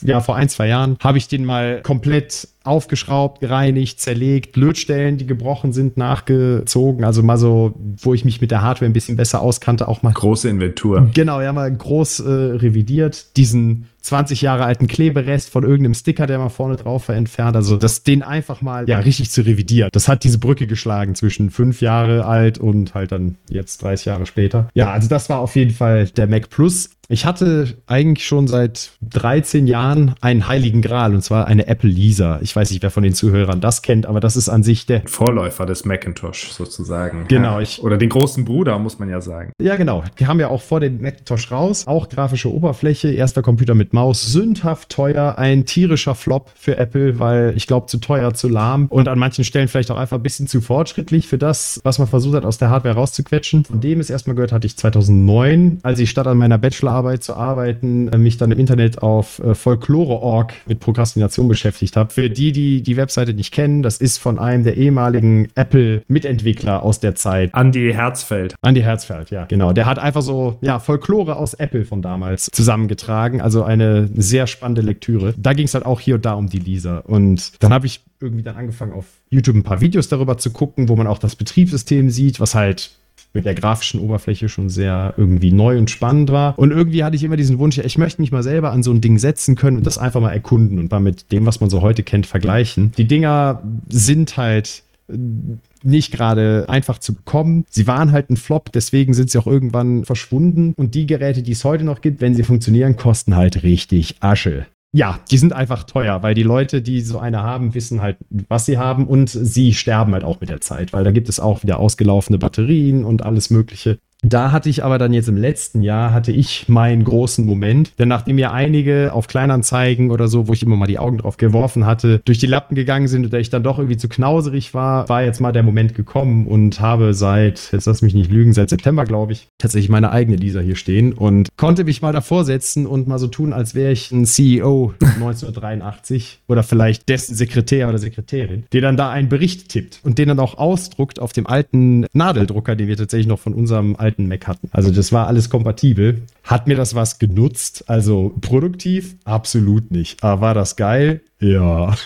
ja, vor ein, zwei Jahren habe ich den mal komplett aufgeschraubt, gereinigt, zerlegt, Lötstellen, die gebrochen sind, nachgezogen. Also mal so, wo ich mich mit der Hardware ein bisschen besser auskannte, auch mal. Große Inventur. Genau, ja, mal groß äh, revidiert. Diesen 20 Jahre alten Kleberest von irgendeinem Sticker, der mal vorne drauf war, entfernt. Also das den einfach mal ja richtig zu revidieren. Das hat diese Brücke geschlagen zwischen fünf Jahre alt und halt dann jetzt 30 Jahre später. Ja, also das war auf jeden Fall der Mac Plus. Ich hatte eigentlich schon seit 13 Jahren einen heiligen Gral und zwar eine Apple Lisa. Ich weiß nicht, wer von den Zuhörern das kennt, aber das ist an sich der Vorläufer des Macintosh sozusagen. Genau. Ja. Oder den großen Bruder, muss man ja sagen. Ja, genau. Die haben ja auch vor dem Macintosh raus. Auch grafische Oberfläche, erster Computer mit Maus, sündhaft teuer, ein tierischer Flop für Apple, weil ich glaube, zu teuer, zu lahm und an manchen Stellen vielleicht auch einfach ein bisschen zu fortschrittlich für das, was man versucht hat, aus der Hardware rauszuquetschen. Von dem es erstmal gehört hatte ich 2009, als ich statt an meiner Bachelorarbeit zu arbeiten, äh, mich dann im Internet auf äh, Folklore.org mit Prokrastination beschäftigt habe. Für die, die die Webseite nicht kennen, das ist von einem der ehemaligen Apple-Mitentwickler aus der Zeit. Andy Herzfeld. Andy Herzfeld, ja, genau. Der hat einfach so, ja, Folklore aus Apple von damals zusammengetragen. Also eine sehr spannende Lektüre. Da ging es halt auch hier und da um die Lisa. Und dann habe ich irgendwie dann angefangen, auf YouTube ein paar Videos darüber zu gucken, wo man auch das Betriebssystem sieht, was halt mit der grafischen Oberfläche schon sehr irgendwie neu und spannend war. Und irgendwie hatte ich immer diesen Wunsch, ich möchte mich mal selber an so ein Ding setzen können und das einfach mal erkunden und mal mit dem, was man so heute kennt, vergleichen. Die Dinger sind halt äh, nicht gerade einfach zu bekommen. Sie waren halt ein Flop, deswegen sind sie auch irgendwann verschwunden. Und die Geräte, die es heute noch gibt, wenn sie funktionieren, kosten halt richtig Asche. Ja, die sind einfach teuer, weil die Leute, die so eine haben, wissen halt, was sie haben und sie sterben halt auch mit der Zeit, weil da gibt es auch wieder ausgelaufene Batterien und alles Mögliche. Da hatte ich aber dann jetzt im letzten Jahr, hatte ich meinen großen Moment, denn nachdem ja einige auf Kleinanzeigen oder so, wo ich immer mal die Augen drauf geworfen hatte, durch die Lappen gegangen sind oder ich dann doch irgendwie zu knauserig war, war jetzt mal der Moment gekommen und habe seit, jetzt lass mich nicht lügen, seit September, glaube ich, tatsächlich meine eigene Lisa hier stehen und konnte mich mal davor setzen und mal so tun, als wäre ich ein CEO 1983 oder vielleicht dessen Sekretär oder Sekretärin, der dann da einen Bericht tippt und den dann auch ausdruckt auf dem alten Nadeldrucker, den wir tatsächlich noch von unserem alten alten Mac hatten. Also das war alles kompatibel. Hat mir das was genutzt? Also produktiv? Absolut nicht. Aber war das geil? Ja.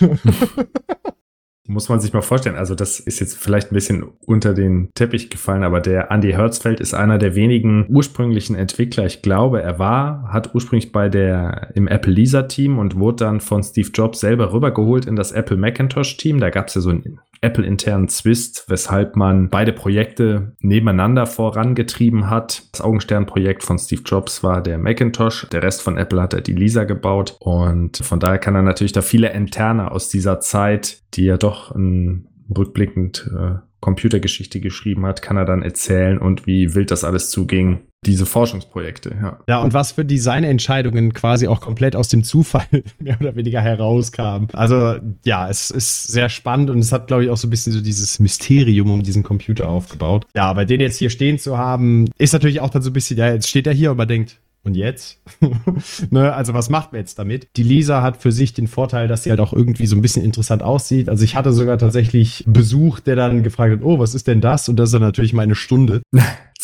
Muss man sich mal vorstellen. Also, das ist jetzt vielleicht ein bisschen unter den Teppich gefallen, aber der Andy Hertzfeld ist einer der wenigen ursprünglichen Entwickler. Ich glaube, er war, hat ursprünglich bei der, im Apple Lisa Team und wurde dann von Steve Jobs selber rübergeholt in das Apple Macintosh Team. Da gab es ja so ein Apple-internen Zwist, weshalb man beide Projekte nebeneinander vorangetrieben hat. Das Augenstern-Projekt von Steve Jobs war der Macintosh, der Rest von Apple hat er die Lisa gebaut und von daher kann er natürlich da viele Interne aus dieser Zeit, die ja doch ein rückblickend äh, Computergeschichte geschrieben hat, kann er dann erzählen und wie wild das alles zuging. Diese Forschungsprojekte, ja. Ja, und was für Designentscheidungen quasi auch komplett aus dem Zufall mehr oder weniger herauskamen. Also, ja, es ist sehr spannend und es hat, glaube ich, auch so ein bisschen so dieses Mysterium um diesen Computer aufgebaut. Ja, aber den jetzt hier stehen zu haben, ist natürlich auch dann so ein bisschen, ja, jetzt steht er hier und man denkt, und jetzt? ne, also was macht man jetzt damit? Die Lisa hat für sich den Vorteil, dass sie halt auch irgendwie so ein bisschen interessant aussieht. Also ich hatte sogar tatsächlich Besuch, der dann gefragt hat, oh, was ist denn das? Und das ist dann natürlich meine Stunde.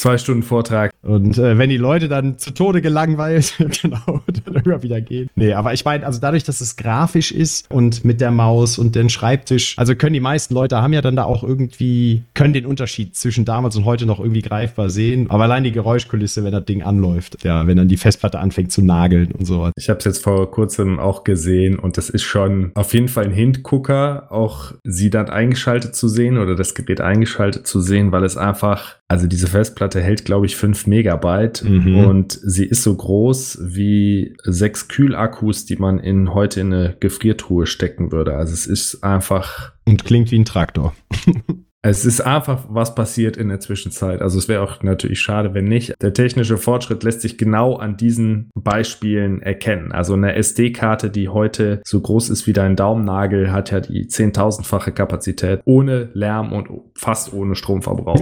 Zwei Stunden Vortrag. Und äh, wenn die Leute dann zu Tode gelangweilt, genau, dann immer wieder gehen. Nee, aber ich meine, also dadurch, dass es grafisch ist und mit der Maus und den Schreibtisch, also können die meisten Leute haben ja dann da auch irgendwie, können den Unterschied zwischen damals und heute noch irgendwie greifbar sehen. Aber allein die Geräuschkulisse, wenn das Ding anläuft, ja, wenn dann die Festplatte anfängt zu nageln und so. Ich habe es jetzt vor kurzem auch gesehen und das ist schon auf jeden Fall ein Hintgucker, auch sie dann eingeschaltet zu sehen oder das Gerät eingeschaltet zu sehen, weil es einfach also diese Festplatte hält, glaube ich, 5 Megabyte mhm. und sie ist so groß wie sechs Kühlakkus, die man in heute in eine Gefriertruhe stecken würde. Also es ist einfach. Und klingt wie ein Traktor. Es ist einfach was passiert in der Zwischenzeit. Also es wäre auch natürlich schade, wenn nicht. Der technische Fortschritt lässt sich genau an diesen Beispielen erkennen. Also eine SD-Karte, die heute so groß ist wie dein Daumennagel, hat ja die zehntausendfache Kapazität ohne Lärm und fast ohne Stromverbrauch.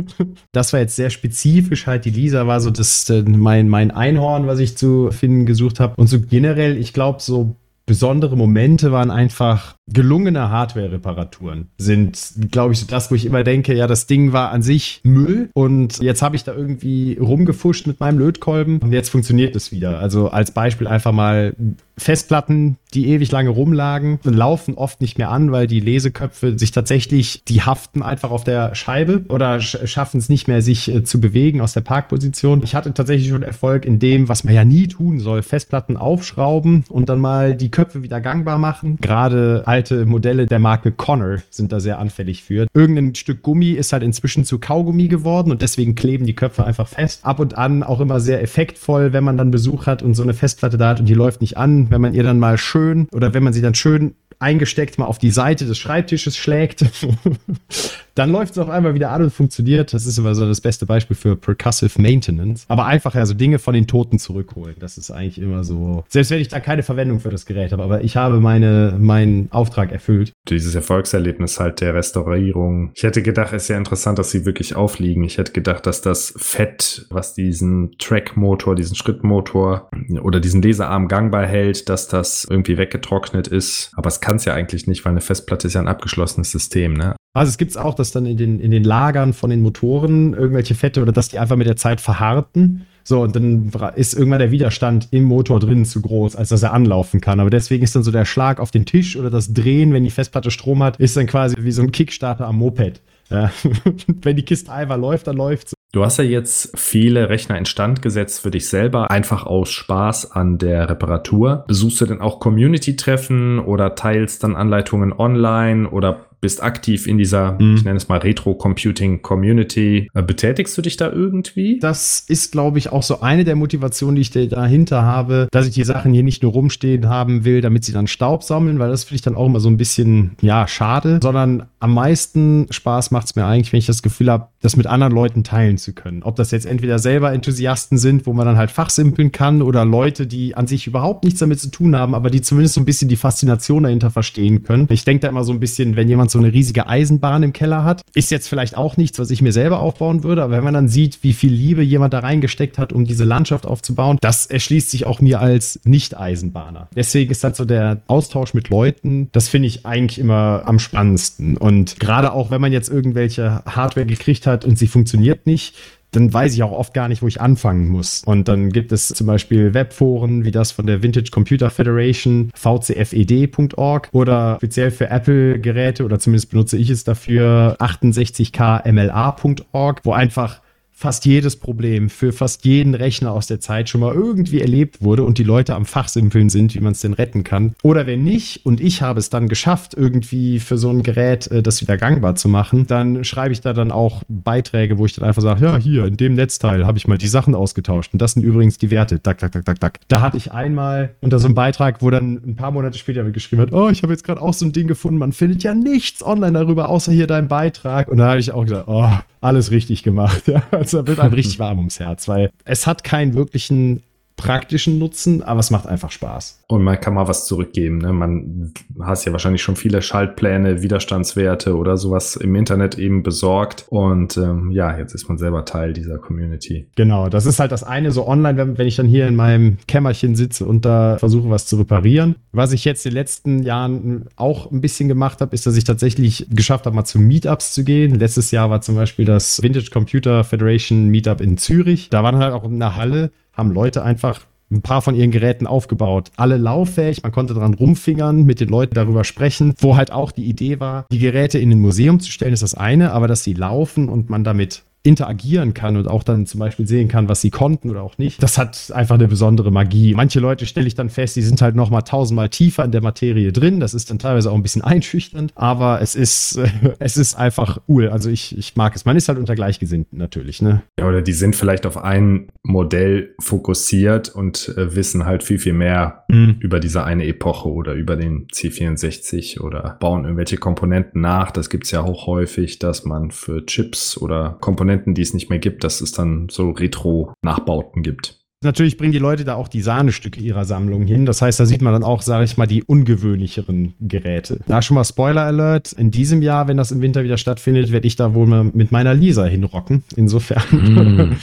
das war jetzt sehr spezifisch halt. Die Lisa war so das äh, mein mein Einhorn, was ich zu finden gesucht habe. Und so generell, ich glaube so besondere Momente waren einfach gelungene Hardware-Reparaturen sind, glaube ich, das, wo ich immer denke, ja, das Ding war an sich Müll und jetzt habe ich da irgendwie rumgefuscht mit meinem Lötkolben und jetzt funktioniert es wieder. Also als Beispiel einfach mal Festplatten, die ewig lange rumlagen, laufen oft nicht mehr an, weil die Leseköpfe sich tatsächlich, die haften einfach auf der Scheibe oder schaffen es nicht mehr, sich äh, zu bewegen aus der Parkposition. Ich hatte tatsächlich schon Erfolg in dem, was man ja nie tun soll, Festplatten aufschrauben und dann mal die Köpfe wieder gangbar machen. Gerade alte Modelle der Marke Connor sind da sehr anfällig für. Irgendein Stück Gummi ist halt inzwischen zu Kaugummi geworden und deswegen kleben die Köpfe einfach fest. Ab und an auch immer sehr effektvoll, wenn man dann Besuch hat und so eine Festplatte da hat und die läuft nicht an, wenn man ihr dann mal schön oder wenn man sie dann schön eingesteckt mal auf die Seite des Schreibtisches schlägt, dann läuft es auf einmal wieder an und funktioniert. Das ist immer so das beste Beispiel für Percussive Maintenance. Aber einfach ja so Dinge von den Toten zurückholen. Das ist eigentlich immer so. Selbst wenn ich da keine Verwendung für das Gerät habe, aber ich habe meine, meinen Auftrag erfüllt. Dieses Erfolgserlebnis halt der Restaurierung. Ich hätte gedacht, es ist ja interessant, dass sie wirklich aufliegen. Ich hätte gedacht, dass das Fett, was diesen Track-Motor, diesen Schrittmotor oder diesen Laserarm gangbar hält, dass das irgendwie weggetrocknet ist. Aber es kann es ja eigentlich nicht, weil eine Festplatte ist ja ein abgeschlossenes System, ne? Also es gibt es auch, dass dann in den, in den Lagern von den Motoren irgendwelche Fette oder dass die einfach mit der Zeit verharrten. So, und dann ist irgendwann der Widerstand im Motor drin zu groß, als dass er anlaufen kann. Aber deswegen ist dann so der Schlag auf den Tisch oder das Drehen, wenn die Festplatte Strom hat, ist dann quasi wie so ein Kickstarter am Moped. Ja. wenn die Kiste einfach läuft, dann läuft Du hast ja jetzt viele Rechner instand gesetzt für dich selber, einfach aus Spaß an der Reparatur. Besuchst du denn auch Community-Treffen oder teilst dann Anleitungen online oder bist aktiv in dieser, mhm. ich nenne es mal Retro-Computing-Community. Äh, betätigst du dich da irgendwie? Das ist, glaube ich, auch so eine der Motivationen, die ich dahinter habe, dass ich die Sachen hier nicht nur rumstehen haben will, damit sie dann Staub sammeln, weil das finde ich dann auch immer so ein bisschen, ja, schade, sondern am meisten Spaß macht es mir eigentlich, wenn ich das Gefühl habe, das mit anderen Leuten teilen zu können. Ob das jetzt entweder selber Enthusiasten sind, wo man dann halt fachsimpeln kann, oder Leute, die an sich überhaupt nichts damit zu tun haben, aber die zumindest so ein bisschen die Faszination dahinter verstehen können. Ich denke da immer so ein bisschen, wenn jemand so eine riesige Eisenbahn im Keller hat, ist jetzt vielleicht auch nichts, was ich mir selber aufbauen würde, aber wenn man dann sieht, wie viel Liebe jemand da reingesteckt hat, um diese Landschaft aufzubauen, das erschließt sich auch mir als Nicht-Eisenbahner. Deswegen ist halt so der Austausch mit Leuten, das finde ich eigentlich immer am spannendsten. Und gerade auch, wenn man jetzt irgendwelche Hardware gekriegt hat, hat und sie funktioniert nicht, dann weiß ich auch oft gar nicht, wo ich anfangen muss. Und dann gibt es zum Beispiel Webforen wie das von der Vintage Computer Federation, vcfed.org oder speziell für Apple-Geräte oder zumindest benutze ich es dafür 68kmla.org, wo einfach fast jedes Problem für fast jeden Rechner aus der Zeit schon mal irgendwie erlebt wurde und die Leute am Fachsimpeln sind, wie man es denn retten kann. Oder wenn nicht und ich habe es dann geschafft, irgendwie für so ein Gerät äh, das wieder gangbar zu machen, dann schreibe ich da dann auch Beiträge, wo ich dann einfach sage, ja, hier, in dem Netzteil habe ich mal die Sachen ausgetauscht und das sind übrigens die Werte. Dack, dack, dack, dack, dack. Da hatte ich einmal unter so einem Beitrag, wo dann ein paar Monate später geschrieben hat, oh, ich habe jetzt gerade auch so ein Ding gefunden, man findet ja nichts online darüber, außer hier dein Beitrag. Und da habe ich auch gesagt, oh, alles richtig gemacht. Ja. Also wird einem richtig warm ums Herz, weil es hat keinen wirklichen praktischen Nutzen, aber es macht einfach Spaß. Und man kann mal was zurückgeben. Ne? Man hast ja wahrscheinlich schon viele Schaltpläne, Widerstandswerte oder sowas im Internet eben besorgt. Und ähm, ja, jetzt ist man selber Teil dieser Community. Genau, das ist halt das eine so online, wenn, wenn ich dann hier in meinem Kämmerchen sitze und da versuche, was zu reparieren. Was ich jetzt in den letzten Jahren auch ein bisschen gemacht habe, ist, dass ich tatsächlich geschafft habe, mal zu Meetups zu gehen. Letztes Jahr war zum Beispiel das Vintage Computer Federation Meetup in Zürich. Da waren halt auch in der Halle haben Leute einfach ein paar von ihren Geräten aufgebaut. Alle lauffähig, man konnte dran rumfingern, mit den Leuten darüber sprechen, wo halt auch die Idee war, die Geräte in ein Museum zu stellen, ist das eine, aber dass sie laufen und man damit interagieren kann und auch dann zum Beispiel sehen kann, was sie konnten oder auch nicht. Das hat einfach eine besondere Magie. Manche Leute stelle ich dann fest, die sind halt noch mal tausendmal tiefer in der Materie drin. Das ist dann teilweise auch ein bisschen einschüchternd, aber es ist, äh, es ist einfach cool. Also ich, ich mag es. Man ist halt unter Gleichgesinnten natürlich, ne? Ja, oder die sind vielleicht auf ein Modell fokussiert und äh, wissen halt viel, viel mehr mhm. über diese eine Epoche oder über den C64 oder bauen irgendwelche Komponenten nach. Das gibt's ja auch häufig, dass man für Chips oder Komponenten Komponenten, die es nicht mehr gibt, dass es dann so Retro-Nachbauten gibt. Natürlich bringen die Leute da auch die Sahnestücke ihrer Sammlung hin. Das heißt, da sieht man dann auch, sage ich mal, die ungewöhnlicheren Geräte. Da schon mal Spoiler Alert. In diesem Jahr, wenn das im Winter wieder stattfindet, werde ich da wohl mal mit meiner Lisa hinrocken. Insofern, mm.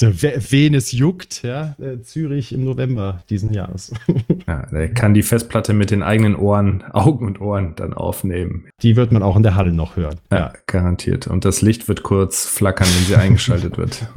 wen es juckt, ja, äh, Zürich im November diesen Jahres. ja, der kann die Festplatte mit den eigenen Ohren, Augen und Ohren dann aufnehmen. Die wird man auch in der Halle noch hören. Ja, ja. garantiert. Und das Licht wird kurz flackern, wenn sie eingeschaltet wird.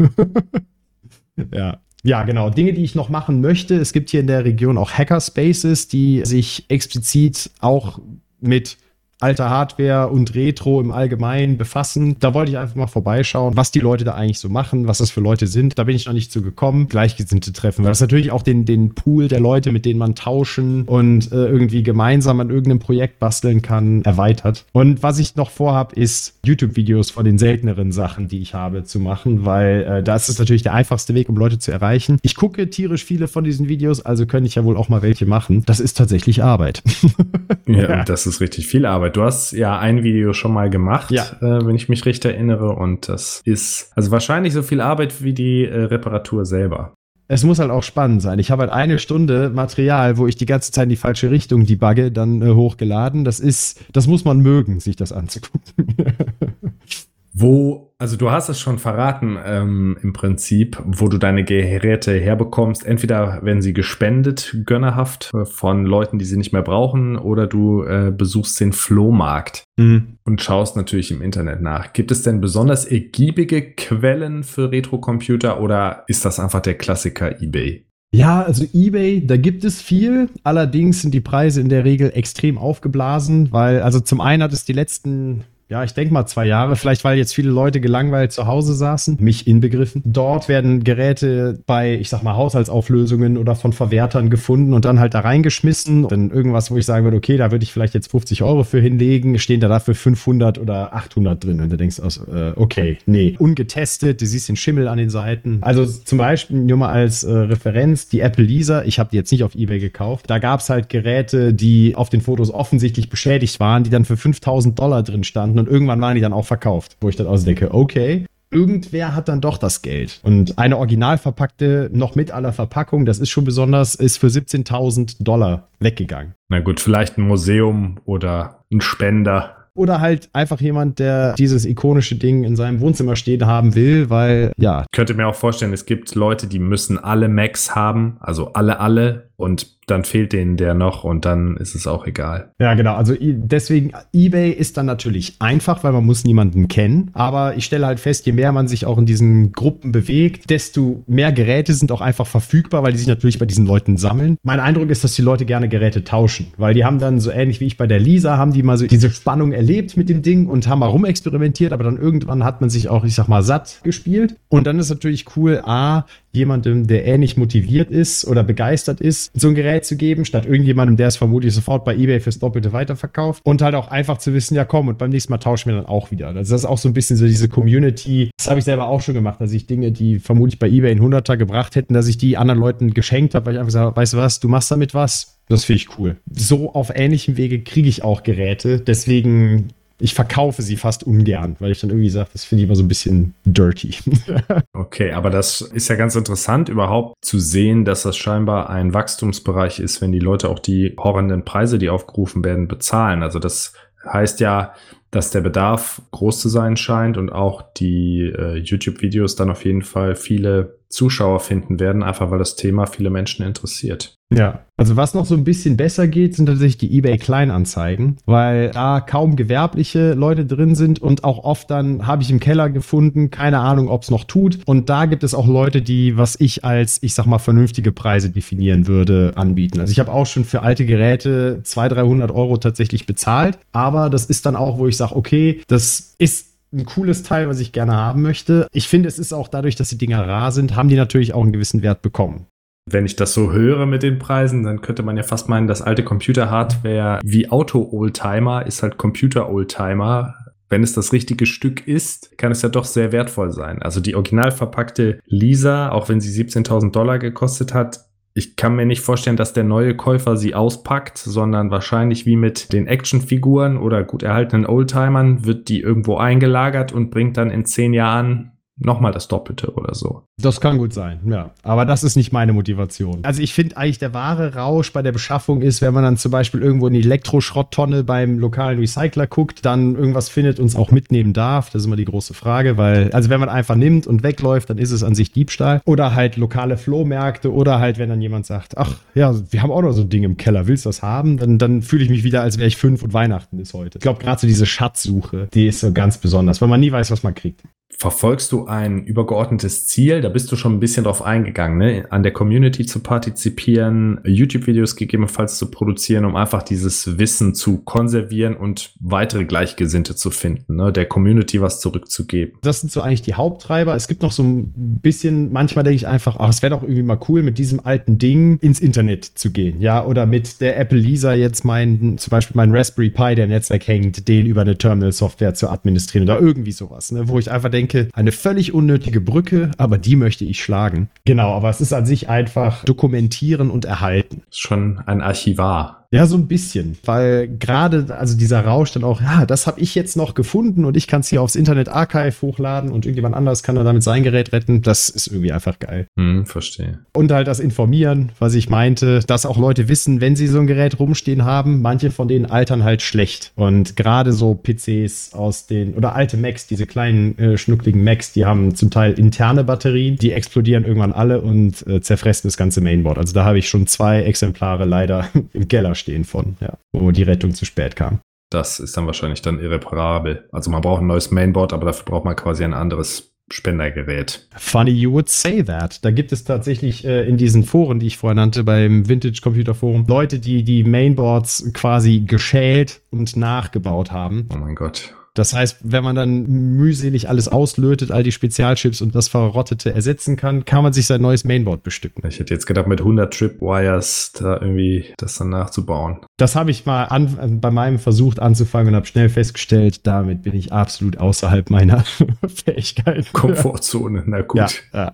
ja, ja, genau. Dinge, die ich noch machen möchte. Es gibt hier in der Region auch Hackerspaces, die sich explizit auch mit alter Hardware und Retro im Allgemeinen befassen. Da wollte ich einfach mal vorbeischauen, was die Leute da eigentlich so machen, was das für Leute sind. Da bin ich noch nicht zu gekommen. Gleichgesinnte treffen, weil das natürlich auch den, den Pool der Leute, mit denen man tauschen und äh, irgendwie gemeinsam an irgendeinem Projekt basteln kann, erweitert. Und was ich noch vorhabe, ist YouTube-Videos von den selteneren Sachen, die ich habe, zu machen, weil äh, das ist natürlich der einfachste Weg, um Leute zu erreichen. Ich gucke tierisch viele von diesen Videos, also könnte ich ja wohl auch mal welche machen. Das ist tatsächlich Arbeit. ja, ja, das ist richtig viel Arbeit. Du hast ja ein Video schon mal gemacht, ja. äh, wenn ich mich recht erinnere. Und das ist also wahrscheinlich so viel Arbeit wie die äh, Reparatur selber. Es muss halt auch spannend sein. Ich habe halt eine Stunde Material, wo ich die ganze Zeit in die falsche Richtung debugge, dann äh, hochgeladen. Das ist, das muss man mögen, sich das anzugucken. Wo, also du hast es schon verraten ähm, im Prinzip, wo du deine Geräte herbekommst. Entweder werden sie gespendet, gönnerhaft äh, von Leuten, die sie nicht mehr brauchen, oder du äh, besuchst den Flohmarkt mhm. und schaust natürlich im Internet nach. Gibt es denn besonders ergiebige Quellen für Retrocomputer oder ist das einfach der Klassiker eBay? Ja, also eBay, da gibt es viel. Allerdings sind die Preise in der Regel extrem aufgeblasen, weil, also zum einen hat es die letzten ja, ich denke mal zwei Jahre, vielleicht weil jetzt viele Leute gelangweilt zu Hause saßen, mich inbegriffen. Dort werden Geräte bei, ich sag mal, Haushaltsauflösungen oder von Verwertern gefunden und dann halt da reingeschmissen. Dann irgendwas, wo ich sagen würde, okay, da würde ich vielleicht jetzt 50 Euro für hinlegen, stehen da dafür 500 oder 800 drin. Und du denkst, aus, äh, okay, nee, ungetestet, du siehst den Schimmel an den Seiten. Also zum Beispiel nur mal als äh, Referenz, die Apple Lisa, ich habe die jetzt nicht auf Ebay gekauft. Da gab es halt Geräte, die auf den Fotos offensichtlich beschädigt waren, die dann für 5000 Dollar drin standen standen und irgendwann waren die dann auch verkauft. Wo ich dann ausdenke, okay, irgendwer hat dann doch das Geld. Und eine original verpackte, noch mit aller Verpackung, das ist schon besonders, ist für 17.000 Dollar weggegangen. Na gut, vielleicht ein Museum oder ein Spender. Oder halt einfach jemand, der dieses ikonische Ding in seinem Wohnzimmer stehen haben will, weil, ja. Ich könnte mir auch vorstellen, es gibt Leute, die müssen alle Macs haben, also alle, alle. Und dann fehlt denen der noch und dann ist es auch egal. Ja, genau. Also deswegen, eBay ist dann natürlich einfach, weil man muss niemanden kennen. Aber ich stelle halt fest, je mehr man sich auch in diesen Gruppen bewegt, desto mehr Geräte sind auch einfach verfügbar, weil die sich natürlich bei diesen Leuten sammeln. Mein Eindruck ist, dass die Leute gerne Geräte tauschen, weil die haben dann so ähnlich wie ich bei der Lisa, haben die mal so diese Spannung erlebt mit dem Ding und haben mal rumexperimentiert, aber dann irgendwann hat man sich auch, ich sag mal, satt gespielt. Und dann ist natürlich cool, A, jemandem, der ähnlich motiviert ist oder begeistert ist, so ein Gerät zu geben, statt irgendjemandem, der es vermutlich sofort bei eBay fürs Doppelte weiterverkauft. Und halt auch einfach zu wissen, ja komm, und beim nächsten Mal tauschen wir dann auch wieder. Also das ist auch so ein bisschen so diese Community. Das habe ich selber auch schon gemacht, dass ich Dinge, die vermutlich bei eBay in 100er gebracht hätten, dass ich die anderen Leuten geschenkt habe, weil ich einfach sage, weißt du was, du machst damit was. Das finde ich cool. So auf ähnlichem Wege kriege ich auch Geräte. Deswegen ich verkaufe sie fast ungern, weil ich dann irgendwie sage, das finde ich immer so ein bisschen dirty. okay, aber das ist ja ganz interessant, überhaupt zu sehen, dass das scheinbar ein Wachstumsbereich ist, wenn die Leute auch die horrenden Preise, die aufgerufen werden, bezahlen. Also das heißt ja, dass der Bedarf groß zu sein scheint und auch die äh, YouTube-Videos dann auf jeden Fall viele Zuschauer finden werden, einfach weil das Thema viele Menschen interessiert. Ja, also was noch so ein bisschen besser geht, sind tatsächlich die eBay Kleinanzeigen, weil da kaum gewerbliche Leute drin sind und auch oft dann habe ich im Keller gefunden, keine Ahnung, ob es noch tut. Und da gibt es auch Leute, die, was ich als, ich sag mal, vernünftige Preise definieren würde, anbieten. Also ich habe auch schon für alte Geräte 200, 300 Euro tatsächlich bezahlt, aber das ist dann auch, wo ich sage, okay, das ist ein cooles Teil, was ich gerne haben möchte. Ich finde, es ist auch dadurch, dass die Dinger rar sind, haben die natürlich auch einen gewissen Wert bekommen. Wenn ich das so höre mit den Preisen, dann könnte man ja fast meinen, dass alte Computer-Hardware wie Auto-Oldtimer ist halt Computer-Oldtimer. Wenn es das richtige Stück ist, kann es ja doch sehr wertvoll sein. Also die original verpackte Lisa, auch wenn sie 17.000 Dollar gekostet hat, ich kann mir nicht vorstellen, dass der neue Käufer sie auspackt, sondern wahrscheinlich wie mit den Actionfiguren oder gut erhaltenen Oldtimern wird die irgendwo eingelagert und bringt dann in zehn Jahren nochmal das Doppelte oder so. Das kann gut sein, ja. Aber das ist nicht meine Motivation. Also ich finde eigentlich der wahre Rausch bei der Beschaffung ist, wenn man dann zum Beispiel irgendwo in die Elektroschrotttonne beim lokalen Recycler guckt, dann irgendwas findet und es auch mitnehmen darf. Das ist immer die große Frage, weil, also wenn man einfach nimmt und wegläuft, dann ist es an sich Diebstahl. Oder halt lokale Flohmärkte oder halt, wenn dann jemand sagt, ach ja, wir haben auch noch so ein Ding im Keller, willst du das haben? Dann, dann fühle ich mich wieder, als wäre ich fünf und Weihnachten ist heute. Ich glaube, gerade so diese Schatzsuche, die ist so ganz besonders, weil man nie weiß, was man kriegt verfolgst du ein übergeordnetes Ziel? Da bist du schon ein bisschen drauf eingegangen, ne? an der Community zu partizipieren, YouTube-Videos gegebenenfalls zu produzieren, um einfach dieses Wissen zu konservieren und weitere Gleichgesinnte zu finden, ne? der Community was zurückzugeben. Das sind so eigentlich die Haupttreiber. Es gibt noch so ein bisschen, manchmal denke ich einfach, ach, es wäre doch irgendwie mal cool, mit diesem alten Ding ins Internet zu gehen, ja, oder mit der Apple Lisa jetzt mein, zum Beispiel mein Raspberry Pi, der Netzwerk hängt, den über eine Terminal-Software zu administrieren oder irgendwie sowas, ne? wo ich einfach denke, denke, eine völlig unnötige Brücke, aber die möchte ich schlagen. Genau, aber es ist an sich einfach dokumentieren und erhalten. Schon ein Archivar. Ja, so ein bisschen, weil gerade also dieser Rausch dann auch, ja, das habe ich jetzt noch gefunden und ich kann es hier aufs Internet Archive hochladen und irgendjemand anders kann dann damit sein Gerät retten. Das ist irgendwie einfach geil. Hm, verstehe. Und halt das Informieren, was ich meinte, dass auch Leute wissen, wenn sie so ein Gerät rumstehen haben, manche von denen altern halt schlecht. Und gerade so PCs aus den, oder alte Macs, diese kleinen äh, schnuckligen Macs, die haben zum Teil interne Batterien, die explodieren irgendwann alle und äh, zerfressen das ganze Mainboard. Also da habe ich schon zwei Exemplare leider im Keller stehen von, ja, wo die Rettung zu spät kam. Das ist dann wahrscheinlich dann irreparabel. Also man braucht ein neues Mainboard, aber dafür braucht man quasi ein anderes Spendergerät. Funny you would say that. Da gibt es tatsächlich äh, in diesen Foren, die ich vorher nannte, beim Vintage Computer Forum, Leute, die die Mainboards quasi geschält und nachgebaut haben. Oh mein Gott. Das heißt, wenn man dann mühselig alles auslötet, all die Spezialchips und das Verrottete ersetzen kann, kann man sich sein neues Mainboard bestücken. Ich hätte jetzt gedacht, mit 100 Tripwires da irgendwie das dann nachzubauen. Das habe ich mal an, bei meinem versucht anzufangen und habe schnell festgestellt, damit bin ich absolut außerhalb meiner Fähigkeiten. Komfortzone, na gut. Ja, ja.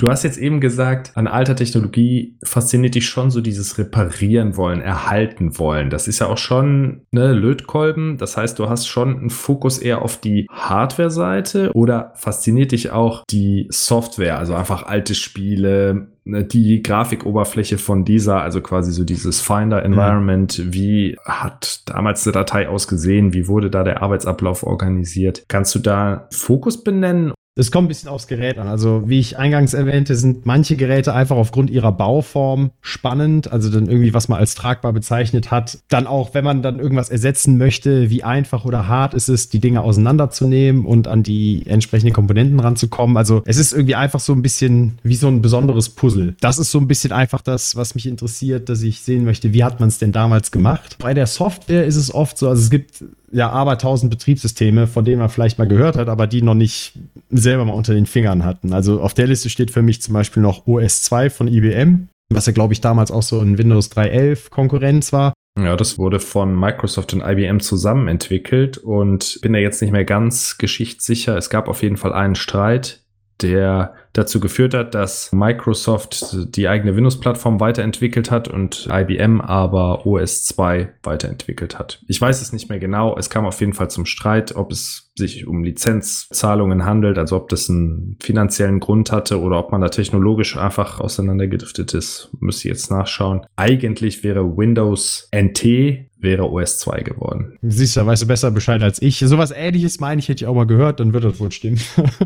Du hast jetzt eben gesagt, an alter Technologie fasziniert dich schon so dieses Reparieren wollen, erhalten wollen. Das ist ja auch schon ne Lötkolben. Das heißt, du hast schon einen Fokus eher auf die Hardware-Seite oder fasziniert dich auch die Software, also einfach alte Spiele, ne, die Grafikoberfläche von dieser, also quasi so dieses Finder Environment, mhm. wie hat damals die Datei ausgesehen, wie wurde da der Arbeitsablauf organisiert? Kannst du da Fokus benennen es kommt ein bisschen aufs Gerät an. Also, wie ich eingangs erwähnte, sind manche Geräte einfach aufgrund ihrer Bauform spannend. Also dann irgendwie, was man als tragbar bezeichnet hat. Dann auch, wenn man dann irgendwas ersetzen möchte, wie einfach oder hart ist es, die Dinge auseinanderzunehmen und an die entsprechenden Komponenten ranzukommen. Also, es ist irgendwie einfach so ein bisschen wie so ein besonderes Puzzle. Das ist so ein bisschen einfach das, was mich interessiert, dass ich sehen möchte, wie hat man es denn damals gemacht. Bei der Software ist es oft so, also es gibt ja aber tausend Betriebssysteme, von denen man vielleicht mal gehört hat, aber die noch nicht selber mal unter den Fingern hatten. Also auf der Liste steht für mich zum Beispiel noch OS 2 von IBM, was ja, glaube ich, damals auch so ein Windows 3.11 Konkurrenz war. Ja, das wurde von Microsoft und IBM zusammen entwickelt und bin da jetzt nicht mehr ganz geschichtssicher. Es gab auf jeden Fall einen Streit, der dazu geführt hat, dass Microsoft die eigene Windows-Plattform weiterentwickelt hat und IBM aber OS 2 weiterentwickelt hat. Ich weiß es nicht mehr genau. Es kam auf jeden Fall zum Streit, ob es sich um Lizenzzahlungen handelt, also ob das einen finanziellen Grund hatte oder ob man da technologisch einfach auseinandergedriftet ist. Müsste ich jetzt nachschauen. Eigentlich wäre Windows NT wäre OS 2 geworden. Siehst du, da weißt du besser Bescheid als ich. Sowas ähnliches meine ich, hätte ich auch mal gehört, dann wird das wohl stimmen.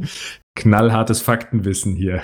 Knallhartes Faktenwissen hier.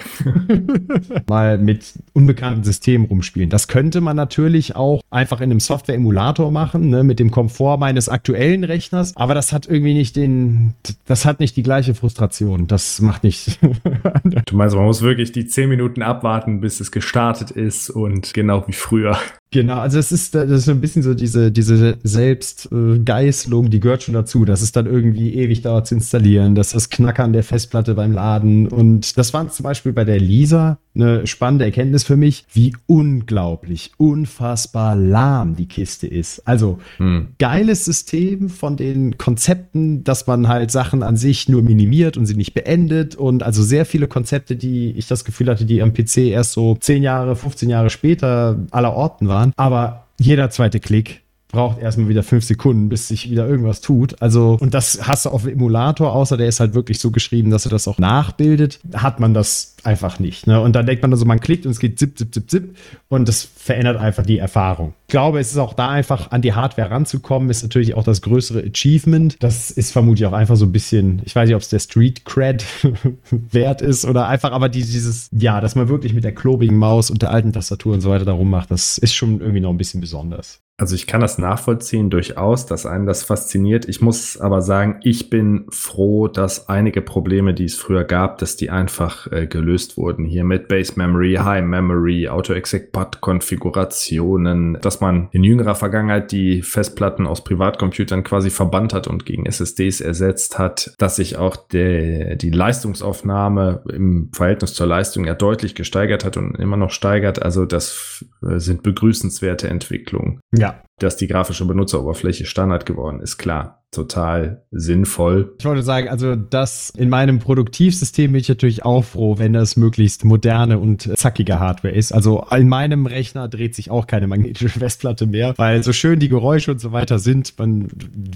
mal mit unbekannten Systemen rumspielen. Das könnte man natürlich auch einfach in einem Software-Emulator machen, ne, mit dem Komfort meines aktuellen Rechners. Aber das hat irgendwie nicht den, das hat nicht die gleiche Frustration. Das macht nicht. du meinst, man muss wirklich die zehn Minuten abwarten, bis es gestartet ist und genau wie früher. Genau, also es ist, das ist so ein bisschen so diese, diese Selbstgeißelung, die gehört schon dazu, dass es dann irgendwie ewig dauert zu installieren, dass das Knackern der Festplatte beim Laden und das war zum Beispiel bei der Lisa eine spannende Erkenntnis für mich, wie unglaublich, unfassbar lahm die Kiste ist. Also hm. geiles System von den Konzepten, dass man halt Sachen an sich nur minimiert und sie nicht beendet und also sehr viele Konzepte, die ich das Gefühl hatte, die am PC erst so 10 Jahre, 15 Jahre später aller Orten waren waren. Aber jeder zweite Klick braucht erstmal wieder fünf Sekunden, bis sich wieder irgendwas tut. Also, und das hast du auf dem Emulator, außer der ist halt wirklich so geschrieben, dass er das auch nachbildet, hat man das einfach nicht. Ne? Und dann denkt man also, man klickt und es geht zip, zip, zip, zip und das verändert einfach die Erfahrung. Ich glaube, es ist auch da einfach an die Hardware ranzukommen, ist natürlich auch das größere Achievement. Das ist vermutlich auch einfach so ein bisschen, ich weiß nicht, ob es der Street Cred wert ist oder einfach, aber dieses, ja, dass man wirklich mit der klobigen Maus und der alten Tastatur und so weiter darum macht, das ist schon irgendwie noch ein bisschen besonders. Also ich kann das nachvollziehen durchaus, dass einen das fasziniert. Ich muss aber sagen, ich bin froh, dass einige Probleme, die es früher gab, dass die einfach äh, gelöst wurden. Hier mit Base Memory, High Memory, Auto-Exec-Pod-Konfigurationen, dass man in jüngerer Vergangenheit die Festplatten aus Privatcomputern quasi verbannt hat und gegen SSDs ersetzt hat, dass sich auch der, die Leistungsaufnahme im Verhältnis zur Leistung ja deutlich gesteigert hat und immer noch steigert. Also das äh, sind begrüßenswerte Entwicklungen. Ja, dass die grafische Benutzeroberfläche Standard geworden ist, klar. Total sinnvoll. Ich wollte sagen, also das in meinem Produktivsystem bin ich natürlich auch froh, wenn das möglichst moderne und zackige Hardware ist. Also in meinem Rechner dreht sich auch keine magnetische Festplatte mehr, weil so schön die Geräusche und so weiter sind, man,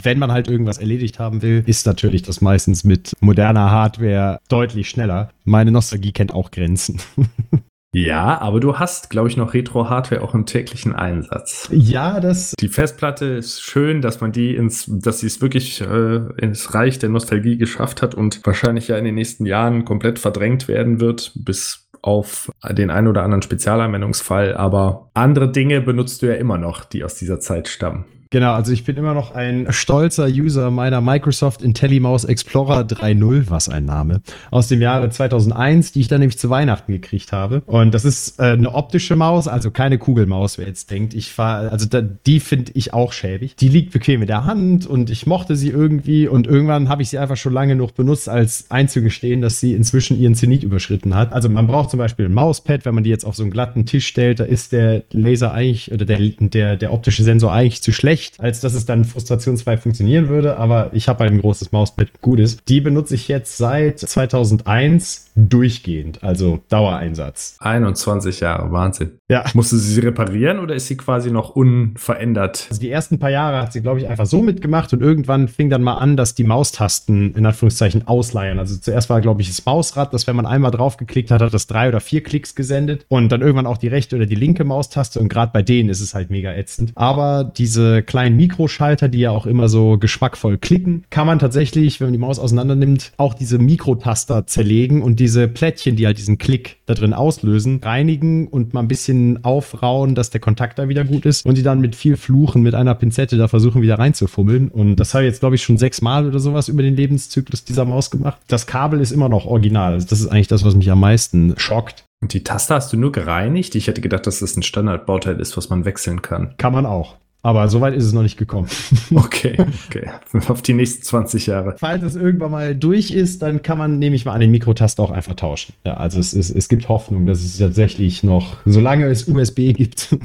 wenn man halt irgendwas erledigt haben will, ist natürlich das meistens mit moderner Hardware deutlich schneller. Meine Nostalgie kennt auch Grenzen. Ja, aber du hast, glaube ich, noch Retro-Hardware auch im täglichen Einsatz. Ja, das. Die Festplatte ist schön, dass man die ins, dass sie es wirklich äh, ins Reich der Nostalgie geschafft hat und wahrscheinlich ja in den nächsten Jahren komplett verdrängt werden wird, bis auf den ein oder anderen Spezialanwendungsfall. Aber andere Dinge benutzt du ja immer noch, die aus dieser Zeit stammen. Genau, also ich bin immer noch ein stolzer User meiner Microsoft IntelliMouse Explorer 3.0, was ein Name, aus dem Jahre 2001, die ich dann nämlich zu Weihnachten gekriegt habe. Und das ist äh, eine optische Maus, also keine Kugelmaus, wer jetzt denkt. Ich fahre, also da, die finde ich auch schäbig. Die liegt bequem in der Hand und ich mochte sie irgendwie und irgendwann habe ich sie einfach schon lange noch benutzt, als einzugestehen, dass sie inzwischen ihren Zenit überschritten hat. Also man braucht zum Beispiel ein Mauspad, wenn man die jetzt auf so einen glatten Tisch stellt, da ist der Laser eigentlich oder der, der, der optische Sensor eigentlich zu schlecht schlecht, als dass es dann frustrationsfrei funktionieren würde, aber ich habe halt ein großes Mauspad, gutes. Die benutze ich jetzt seit 2001 durchgehend, also Dauereinsatz. 21 Jahre, Wahnsinn. Ja. Musste sie reparieren oder ist sie quasi noch unverändert? Also die ersten paar Jahre hat sie, glaube ich, einfach so mitgemacht und irgendwann fing dann mal an, dass die Maustasten in Anführungszeichen ausleihen. Also zuerst war, glaube ich, das Mausrad, dass wenn man einmal drauf geklickt hat, hat das drei oder vier Klicks gesendet und dann irgendwann auch die rechte oder die linke Maustaste und gerade bei denen ist es halt mega ätzend. Aber diese kleinen Mikroschalter, die ja auch immer so geschmackvoll klicken, kann man tatsächlich, wenn man die Maus auseinander nimmt, auch diese Mikrotaster zerlegen und diese Plättchen, die halt diesen Klick da drin auslösen, reinigen und mal ein bisschen aufrauen, dass der Kontakt da wieder gut ist und die dann mit viel Fluchen mit einer Pinzette da versuchen wieder reinzufummeln. Und das habe ich jetzt, glaube ich, schon sechsmal oder sowas über den Lebenszyklus dieser Maus gemacht. Das Kabel ist immer noch original. Also das ist eigentlich das, was mich am meisten schockt. Und die Taste hast du nur gereinigt? Ich hätte gedacht, dass das ein Standardbauteil ist, was man wechseln kann. Kann man auch. Aber so weit ist es noch nicht gekommen. Okay, okay. Auf die nächsten 20 Jahre. Falls es irgendwann mal durch ist, dann kann man, nehme ich mal an, den Mikrotaster auch einfach tauschen. Ja, also es, es, es gibt Hoffnung, dass es tatsächlich noch, solange es USB gibt.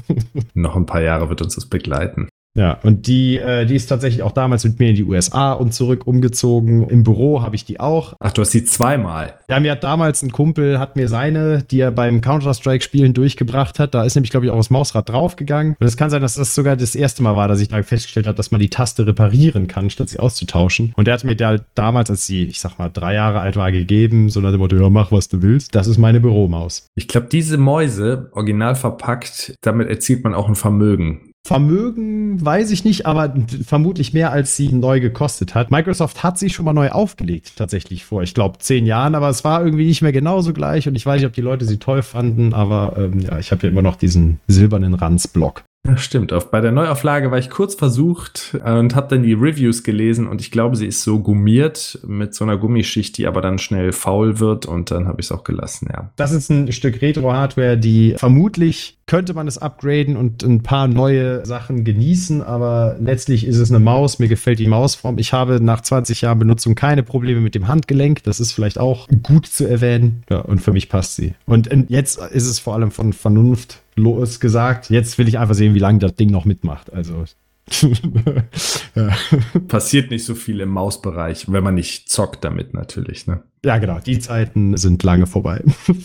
noch ein paar Jahre wird uns das begleiten. Ja, und die, äh, die ist tatsächlich auch damals mit mir in die USA und zurück umgezogen. Im Büro habe ich die auch. Ach, du hast die zweimal. Ja, mir hat damals ein Kumpel, hat mir seine, die er beim Counter-Strike-Spielen durchgebracht hat. Da ist nämlich, glaube ich, auch das Mausrad draufgegangen. Und es kann sein, dass das sogar das erste Mal war, dass ich da festgestellt habe, dass man die Taste reparieren kann, statt sie auszutauschen. Und der hat mir da damals, als sie, ich sag mal, drei Jahre alt war, gegeben, so nach dem Motto, ja, mach, was du willst. Das ist meine Büromaus. Ich glaube, diese Mäuse, original verpackt, damit erzielt man auch ein Vermögen. Vermögen weiß ich nicht, aber vermutlich mehr, als sie neu gekostet hat. Microsoft hat sie schon mal neu aufgelegt, tatsächlich vor, ich glaube, zehn Jahren, aber es war irgendwie nicht mehr genauso gleich und ich weiß nicht, ob die Leute sie toll fanden, aber ähm, ja, ich habe ja immer noch diesen silbernen Ranzblock. Ja, stimmt. Bei der Neuauflage war ich kurz versucht äh, und habe dann die Reviews gelesen und ich glaube, sie ist so gummiert mit so einer Gummischicht, die aber dann schnell faul wird und dann habe ich es auch gelassen, ja. Das ist ein Stück Retro-Hardware, die vermutlich könnte man es upgraden und ein paar neue Sachen genießen, aber letztlich ist es eine Maus. Mir gefällt die Mausform. Ich habe nach 20 Jahren Benutzung keine Probleme mit dem Handgelenk. Das ist vielleicht auch gut zu erwähnen. Ja, und für mich passt sie. Und jetzt ist es vor allem von Vernunft los gesagt. Jetzt will ich einfach sehen, wie lange das Ding noch mitmacht. Also ja. Passiert nicht so viel im Mausbereich, wenn man nicht zockt damit natürlich. Ne? Ja, genau. Die Zeiten sind lange vorbei.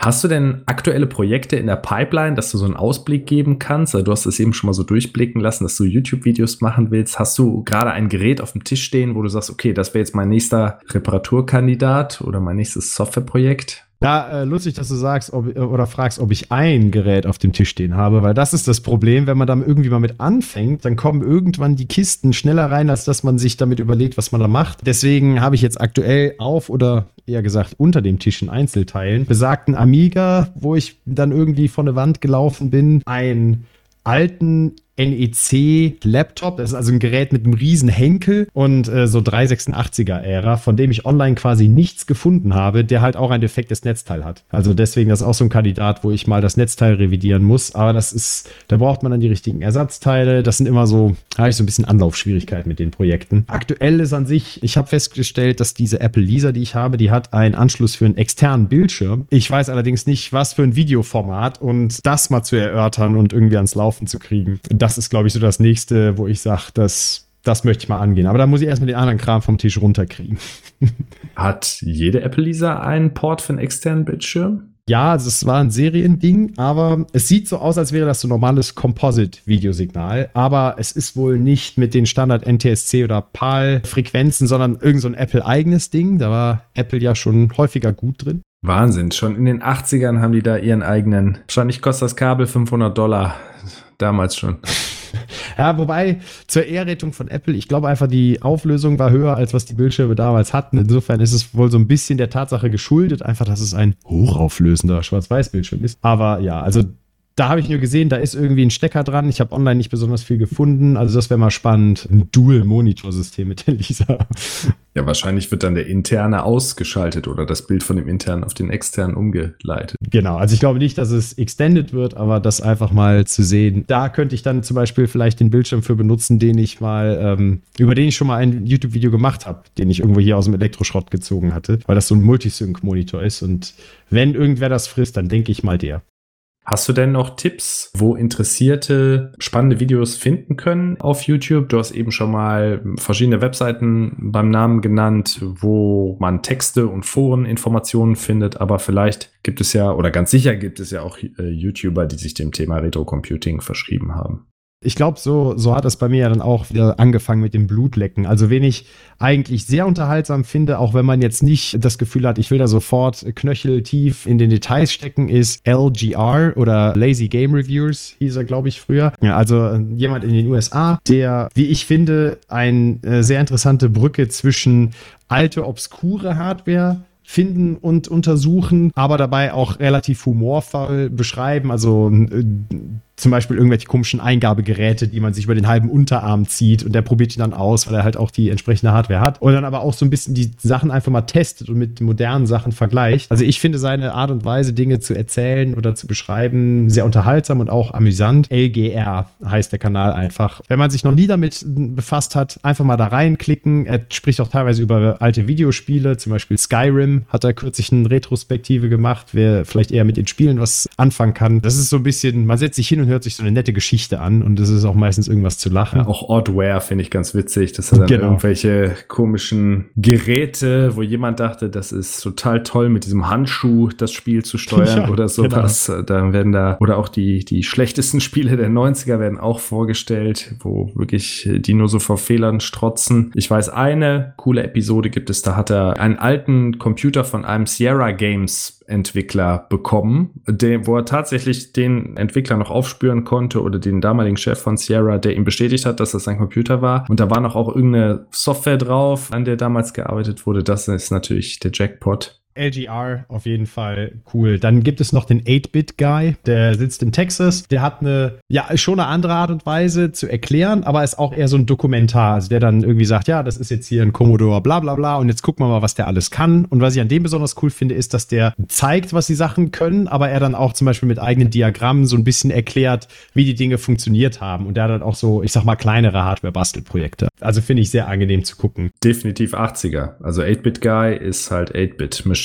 Hast du denn aktuelle Projekte in der Pipeline, dass du so einen Ausblick geben kannst? Also du hast es eben schon mal so durchblicken lassen, dass du YouTube-Videos machen willst. Hast du gerade ein Gerät auf dem Tisch stehen, wo du sagst, okay, das wäre jetzt mein nächster Reparaturkandidat oder mein nächstes Softwareprojekt? Ja, äh, lustig, dass du sagst ob, oder fragst, ob ich ein Gerät auf dem Tisch stehen habe, weil das ist das Problem, wenn man dann irgendwie mal mit anfängt, dann kommen irgendwann die Kisten schneller rein, als dass man sich damit überlegt, was man da macht. Deswegen habe ich jetzt aktuell auf oder eher gesagt unter dem Tisch in Einzelteilen besagten Amiga, wo ich dann irgendwie von der Wand gelaufen bin, ein alten NEC-Laptop. Das ist also ein Gerät mit einem riesen Henkel und äh, so 386er-Ära, von dem ich online quasi nichts gefunden habe, der halt auch ein defektes Netzteil hat. Also deswegen das ist auch so ein Kandidat, wo ich mal das Netzteil revidieren muss. Aber das ist, da braucht man dann die richtigen Ersatzteile. Das sind immer so, da habe ich so ein bisschen Anlaufschwierigkeiten mit den Projekten. Aktuell ist an sich, ich habe festgestellt, dass diese Apple Lisa, die ich habe, die hat einen Anschluss für einen externen Bildschirm. Ich weiß allerdings nicht, was für ein Videoformat und das mal zu erörtern und irgendwie ans Laufen zu kriegen. Das das ist, glaube ich, so das nächste, wo ich sage, das, das möchte ich mal angehen. Aber da muss ich erstmal den anderen Kram vom Tisch runterkriegen. Hat jede Apple Lisa einen Port für einen externen Bildschirm? Ja, das war ein Seriending, aber es sieht so aus, als wäre das so normales Composite-Videosignal. Aber es ist wohl nicht mit den Standard NTSC oder PAL-Frequenzen, sondern irgend so ein Apple-eigenes Ding. Da war Apple ja schon häufiger gut drin. Wahnsinn, schon in den 80ern haben die da ihren eigenen. Wahrscheinlich kostet das Kabel 500 Dollar damals schon. Ja, wobei zur Ehrrettung von Apple, ich glaube einfach, die Auflösung war höher, als was die Bildschirme damals hatten. Insofern ist es wohl so ein bisschen der Tatsache geschuldet, einfach, dass es ein hochauflösender Schwarz-Weiß-Bildschirm ist. Aber ja, also da habe ich nur gesehen, da ist irgendwie ein Stecker dran. Ich habe online nicht besonders viel gefunden. Also das wäre mal spannend. Ein Dual-Monitor-System mit der Lisa. Ja, wahrscheinlich wird dann der interne ausgeschaltet oder das Bild von dem internen auf den externen umgeleitet. Genau, also ich glaube nicht, dass es extended wird, aber das einfach mal zu sehen. Da könnte ich dann zum Beispiel vielleicht den Bildschirm für benutzen, den ich mal, ähm, über den ich schon mal ein YouTube-Video gemacht habe, den ich irgendwo hier aus dem Elektroschrott gezogen hatte, weil das so ein Multisync-Monitor ist. Und wenn irgendwer das frisst, dann denke ich mal der. Hast du denn noch Tipps, wo Interessierte spannende Videos finden können auf YouTube? Du hast eben schon mal verschiedene Webseiten beim Namen genannt, wo man Texte und Foreninformationen findet, aber vielleicht gibt es ja, oder ganz sicher gibt es ja auch äh, YouTuber, die sich dem Thema Retro Computing verschrieben haben. Ich glaube, so, so hat es bei mir ja dann auch wieder angefangen mit dem Blutlecken. Also, wen ich eigentlich sehr unterhaltsam finde, auch wenn man jetzt nicht das Gefühl hat, ich will da sofort knöcheltief in den Details stecken, ist LGR oder Lazy Game Reviewers, hieß er, glaube ich, früher. Ja, also äh, jemand in den USA, der, wie ich finde, eine äh, sehr interessante Brücke zwischen alte, obskure Hardware finden und untersuchen, aber dabei auch relativ humorvoll beschreiben. Also äh, zum Beispiel irgendwelche komischen Eingabegeräte, die man sich über den halben Unterarm zieht und der probiert die dann aus, weil er halt auch die entsprechende Hardware hat. Und dann aber auch so ein bisschen die Sachen einfach mal testet und mit modernen Sachen vergleicht. Also ich finde seine Art und Weise, Dinge zu erzählen oder zu beschreiben, sehr unterhaltsam und auch amüsant. LGR heißt der Kanal einfach. Wenn man sich noch nie damit befasst hat, einfach mal da reinklicken. Er spricht auch teilweise über alte Videospiele, zum Beispiel Skyrim hat er kürzlich eine Retrospektive gemacht, wer vielleicht eher mit den Spielen was anfangen kann. Das ist so ein bisschen, man setzt sich hin und hört sich so eine nette Geschichte an und es ist auch meistens irgendwas zu lachen. Ja, auch Oddware finde ich ganz witzig. Das hat dann genau. irgendwelche komischen Geräte, wo jemand dachte, das ist total toll, mit diesem Handschuh das Spiel zu steuern ja, oder sowas. Genau. Dann werden da, oder auch die, die schlechtesten Spiele der 90er werden auch vorgestellt, wo wirklich die nur so vor Fehlern strotzen. Ich weiß, eine coole Episode gibt es, da hat er einen alten Computer von einem Sierra Games Entwickler bekommen, der, wo er tatsächlich den Entwickler noch aufspüren konnte oder den damaligen Chef von Sierra, der ihm bestätigt hat, dass das sein Computer war. Und da war noch auch irgendeine Software drauf, an der damals gearbeitet wurde. Das ist natürlich der Jackpot. LGR auf jeden Fall cool. Dann gibt es noch den 8-Bit-Guy, der sitzt in Texas. Der hat eine, ja, schon eine andere Art und Weise zu erklären, aber ist auch eher so ein Dokumentar, also der dann irgendwie sagt, ja, das ist jetzt hier ein Commodore, bla bla bla, und jetzt gucken wir mal, was der alles kann. Und was ich an dem besonders cool finde, ist, dass der zeigt, was die Sachen können, aber er dann auch zum Beispiel mit eigenen Diagrammen so ein bisschen erklärt, wie die Dinge funktioniert haben. Und der hat dann auch so, ich sag mal, kleinere Hardware-Bastelprojekte. Also finde ich sehr angenehm zu gucken. Definitiv 80er. Also 8-Bit-Guy ist halt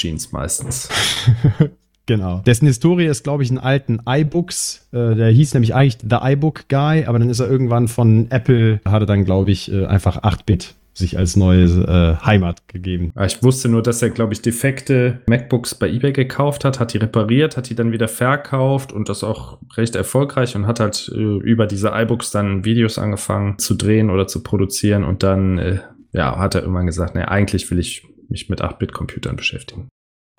8-Bit-Machines meistens. Genau. Dessen Historie ist, glaube ich, in alten iBooks. Äh, der hieß nämlich eigentlich The iBook Guy, aber dann ist er irgendwann von Apple, hatte dann, glaube ich, äh, einfach 8-Bit sich als neue äh, Heimat gegeben. Ich wusste nur, dass er, glaube ich, defekte MacBooks bei eBay gekauft hat, hat die repariert, hat die dann wieder verkauft und das auch recht erfolgreich und hat halt äh, über diese iBooks dann Videos angefangen zu drehen oder zu produzieren und dann, äh, ja, hat er irgendwann gesagt, ne, eigentlich will ich mich mit 8-Bit-Computern beschäftigen.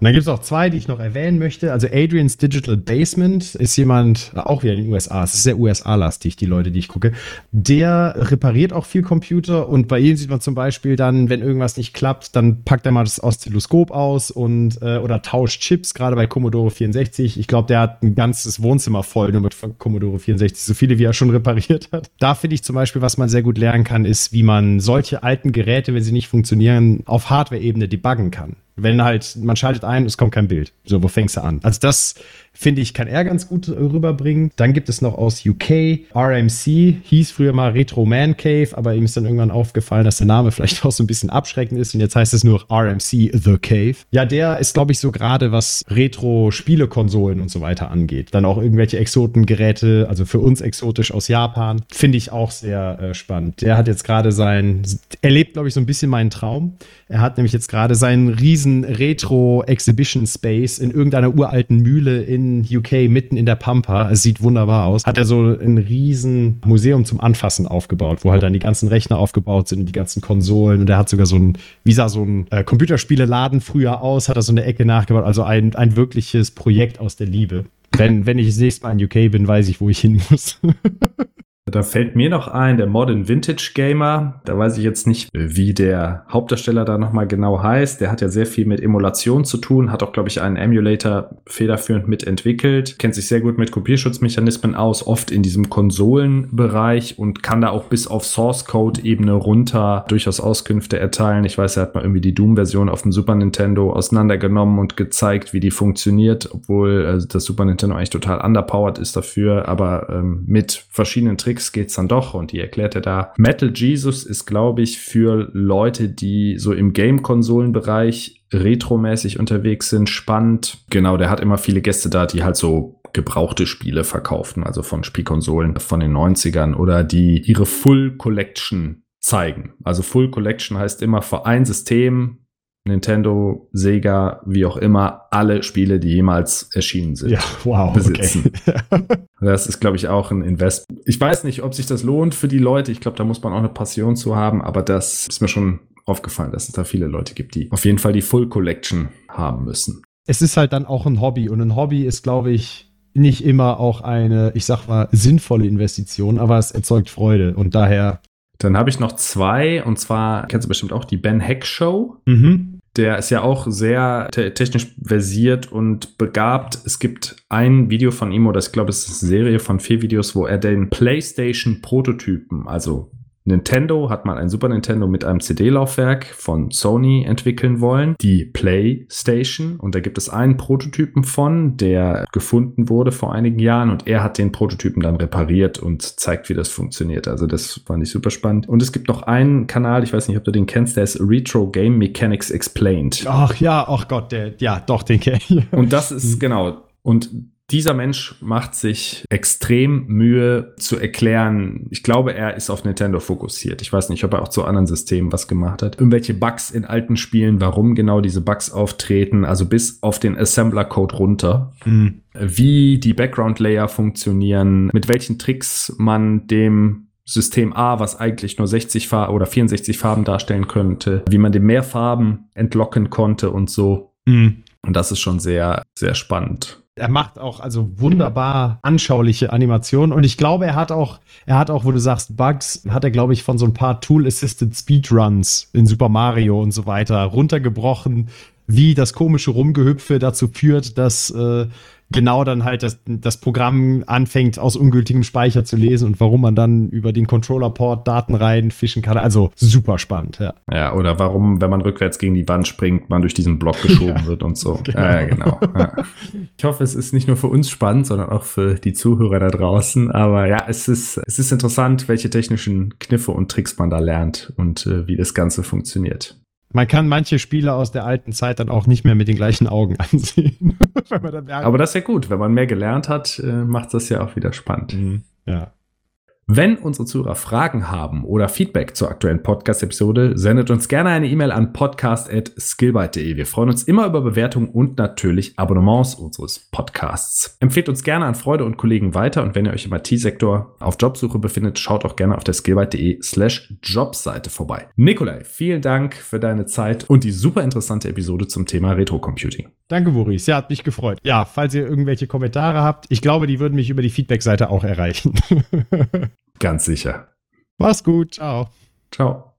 Und dann gibt es auch zwei, die ich noch erwähnen möchte. Also Adrian's Digital Basement ist jemand, auch wieder in den USA, es ist sehr USA-lastig, die Leute, die ich gucke. Der repariert auch viel Computer und bei ihm sieht man zum Beispiel dann, wenn irgendwas nicht klappt, dann packt er mal das Oszilloskop aus und äh, oder tauscht Chips, gerade bei Commodore 64. Ich glaube, der hat ein ganzes Wohnzimmer voll nur mit Commodore 64, so viele wie er schon repariert hat. Da finde ich zum Beispiel, was man sehr gut lernen kann, ist, wie man solche alten Geräte, wenn sie nicht funktionieren, auf Hardware-Ebene debuggen kann. Wenn halt, man schaltet ein, es kommt kein Bild. So, wo fängst du an? Also das finde ich, kann er ganz gut rüberbringen. Dann gibt es noch aus UK RMC, hieß früher mal Retro Man Cave, aber ihm ist dann irgendwann aufgefallen, dass der Name vielleicht auch so ein bisschen abschreckend ist und jetzt heißt es nur RMC The Cave. Ja, der ist, glaube ich, so gerade was Retro-Spielekonsolen und so weiter angeht. Dann auch irgendwelche Exotengeräte, also für uns exotisch aus Japan, finde ich auch sehr äh, spannend. Der hat jetzt gerade sein, er lebt, glaube ich, so ein bisschen meinen Traum. Er hat nämlich jetzt gerade seinen riesen Retro-Exhibition Space in irgendeiner uralten Mühle in in UK mitten in der Pampa. Es sieht wunderbar aus. Hat er so ein riesen Museum zum Anfassen aufgebaut, wo halt dann die ganzen Rechner aufgebaut sind und die ganzen Konsolen. Und er hat sogar so ein, wie sah so ein äh, Computerspieleladen früher aus, hat er so eine Ecke nachgebaut. Also ein, ein wirkliches Projekt aus der Liebe. Wenn, wenn ich das nächste Mal in UK bin, weiß ich, wo ich hin muss. Da fällt mir noch ein, der Modern Vintage Gamer. Da weiß ich jetzt nicht, wie der Hauptdarsteller da nochmal genau heißt. Der hat ja sehr viel mit Emulation zu tun, hat auch, glaube ich, einen Emulator federführend mitentwickelt, kennt sich sehr gut mit Kopierschutzmechanismen aus, oft in diesem Konsolenbereich und kann da auch bis auf Source Code Ebene runter durchaus Auskünfte erteilen. Ich weiß, er hat mal irgendwie die Doom-Version auf dem Super Nintendo auseinandergenommen und gezeigt, wie die funktioniert, obwohl also das Super Nintendo eigentlich total underpowered ist dafür, aber ähm, mit verschiedenen Tricks Tricks geht's dann doch und die erklärt er da. Metal Jesus ist, glaube ich, für Leute, die so im Game-Konsolen-Bereich retromäßig unterwegs sind, spannend. Genau, der hat immer viele Gäste da, die halt so gebrauchte Spiele verkaufen, also von Spielkonsolen von den 90ern oder die ihre Full Collection zeigen. Also Full Collection heißt immer für ein System Nintendo, Sega, wie auch immer, alle Spiele, die jemals erschienen sind, ja, wow, besitzen. Okay. das ist, glaube ich, auch ein Invest. Ich weiß nicht, ob sich das lohnt für die Leute. Ich glaube, da muss man auch eine Passion zu haben, aber das ist mir schon aufgefallen, dass es da viele Leute gibt, die auf jeden Fall die Full Collection haben müssen. Es ist halt dann auch ein Hobby und ein Hobby ist, glaube ich, nicht immer auch eine, ich sag mal, sinnvolle Investition, aber es erzeugt Freude und daher dann habe ich noch zwei, und zwar kennst du bestimmt auch die Ben Heck Show. Mhm. Der ist ja auch sehr te technisch versiert und begabt. Es gibt ein Video von ihm, oder ich glaube, es ist eine Serie von vier Videos, wo er den PlayStation-Prototypen, also Nintendo hat mal ein Super Nintendo mit einem CD-Laufwerk von Sony entwickeln wollen, die PlayStation. Und da gibt es einen Prototypen von, der gefunden wurde vor einigen Jahren und er hat den Prototypen dann repariert und zeigt, wie das funktioniert. Also das fand ich super spannend. Und es gibt noch einen Kanal, ich weiß nicht, ob du den kennst, der ist Retro Game Mechanics Explained. Ach ja, ach Gott, der, ja, doch, den kenne ich. Und das ist, genau, und dieser Mensch macht sich extrem Mühe zu erklären. Ich glaube, er ist auf Nintendo fokussiert. Ich weiß nicht, ob er auch zu anderen Systemen was gemacht hat. Irgendwelche Bugs in alten Spielen, warum genau diese Bugs auftreten, also bis auf den Assembler-Code runter. Mhm. Wie die Background-Layer funktionieren, mit welchen Tricks man dem System A, was eigentlich nur 60 Farben oder 64 Farben darstellen könnte, wie man dem mehr Farben entlocken konnte und so. Mhm. Und das ist schon sehr, sehr spannend. Er macht auch also wunderbar anschauliche Animationen. Und ich glaube, er hat auch, er hat auch, wo du sagst Bugs, hat er glaube ich von so ein paar Tool-Assisted Speedruns in Super Mario und so weiter runtergebrochen wie das komische Rumgehüpfe dazu führt, dass äh, genau dann halt das, das Programm anfängt, aus ungültigem Speicher zu lesen und warum man dann über den Controller-Port Daten reinfischen kann. Also super spannend, ja. Ja, oder warum, wenn man rückwärts gegen die Wand springt, man durch diesen Block geschoben ja, wird und so. Genau. Ja, genau. Ja. Ich hoffe, es ist nicht nur für uns spannend, sondern auch für die Zuhörer da draußen. Aber ja, es ist, es ist interessant, welche technischen Kniffe und Tricks man da lernt und äh, wie das Ganze funktioniert. Man kann manche Spiele aus der alten Zeit dann auch nicht mehr mit den gleichen Augen ansehen. Aber das ist ja gut. Wenn man mehr gelernt hat, äh, macht das ja auch wieder spannend. Mhm. Ja. Wenn unsere Zuhörer Fragen haben oder Feedback zur aktuellen Podcast-Episode, sendet uns gerne eine E-Mail an podcast.skillbyte.de. Wir freuen uns immer über Bewertungen und natürlich Abonnements unseres Podcasts. Empfehlt uns gerne an Freunde und Kollegen weiter und wenn ihr euch im IT-Sektor auf Jobsuche befindet, schaut auch gerne auf der skillbyte.de slash Jobseite vorbei. Nikolai, vielen Dank für deine Zeit und die super interessante Episode zum Thema Retro-Computing. Danke, Boris. Ja, hat mich gefreut. Ja, falls ihr irgendwelche Kommentare habt, ich glaube, die würden mich über die Feedback-Seite auch erreichen. Ganz sicher. Mach's gut. Ciao. Ciao.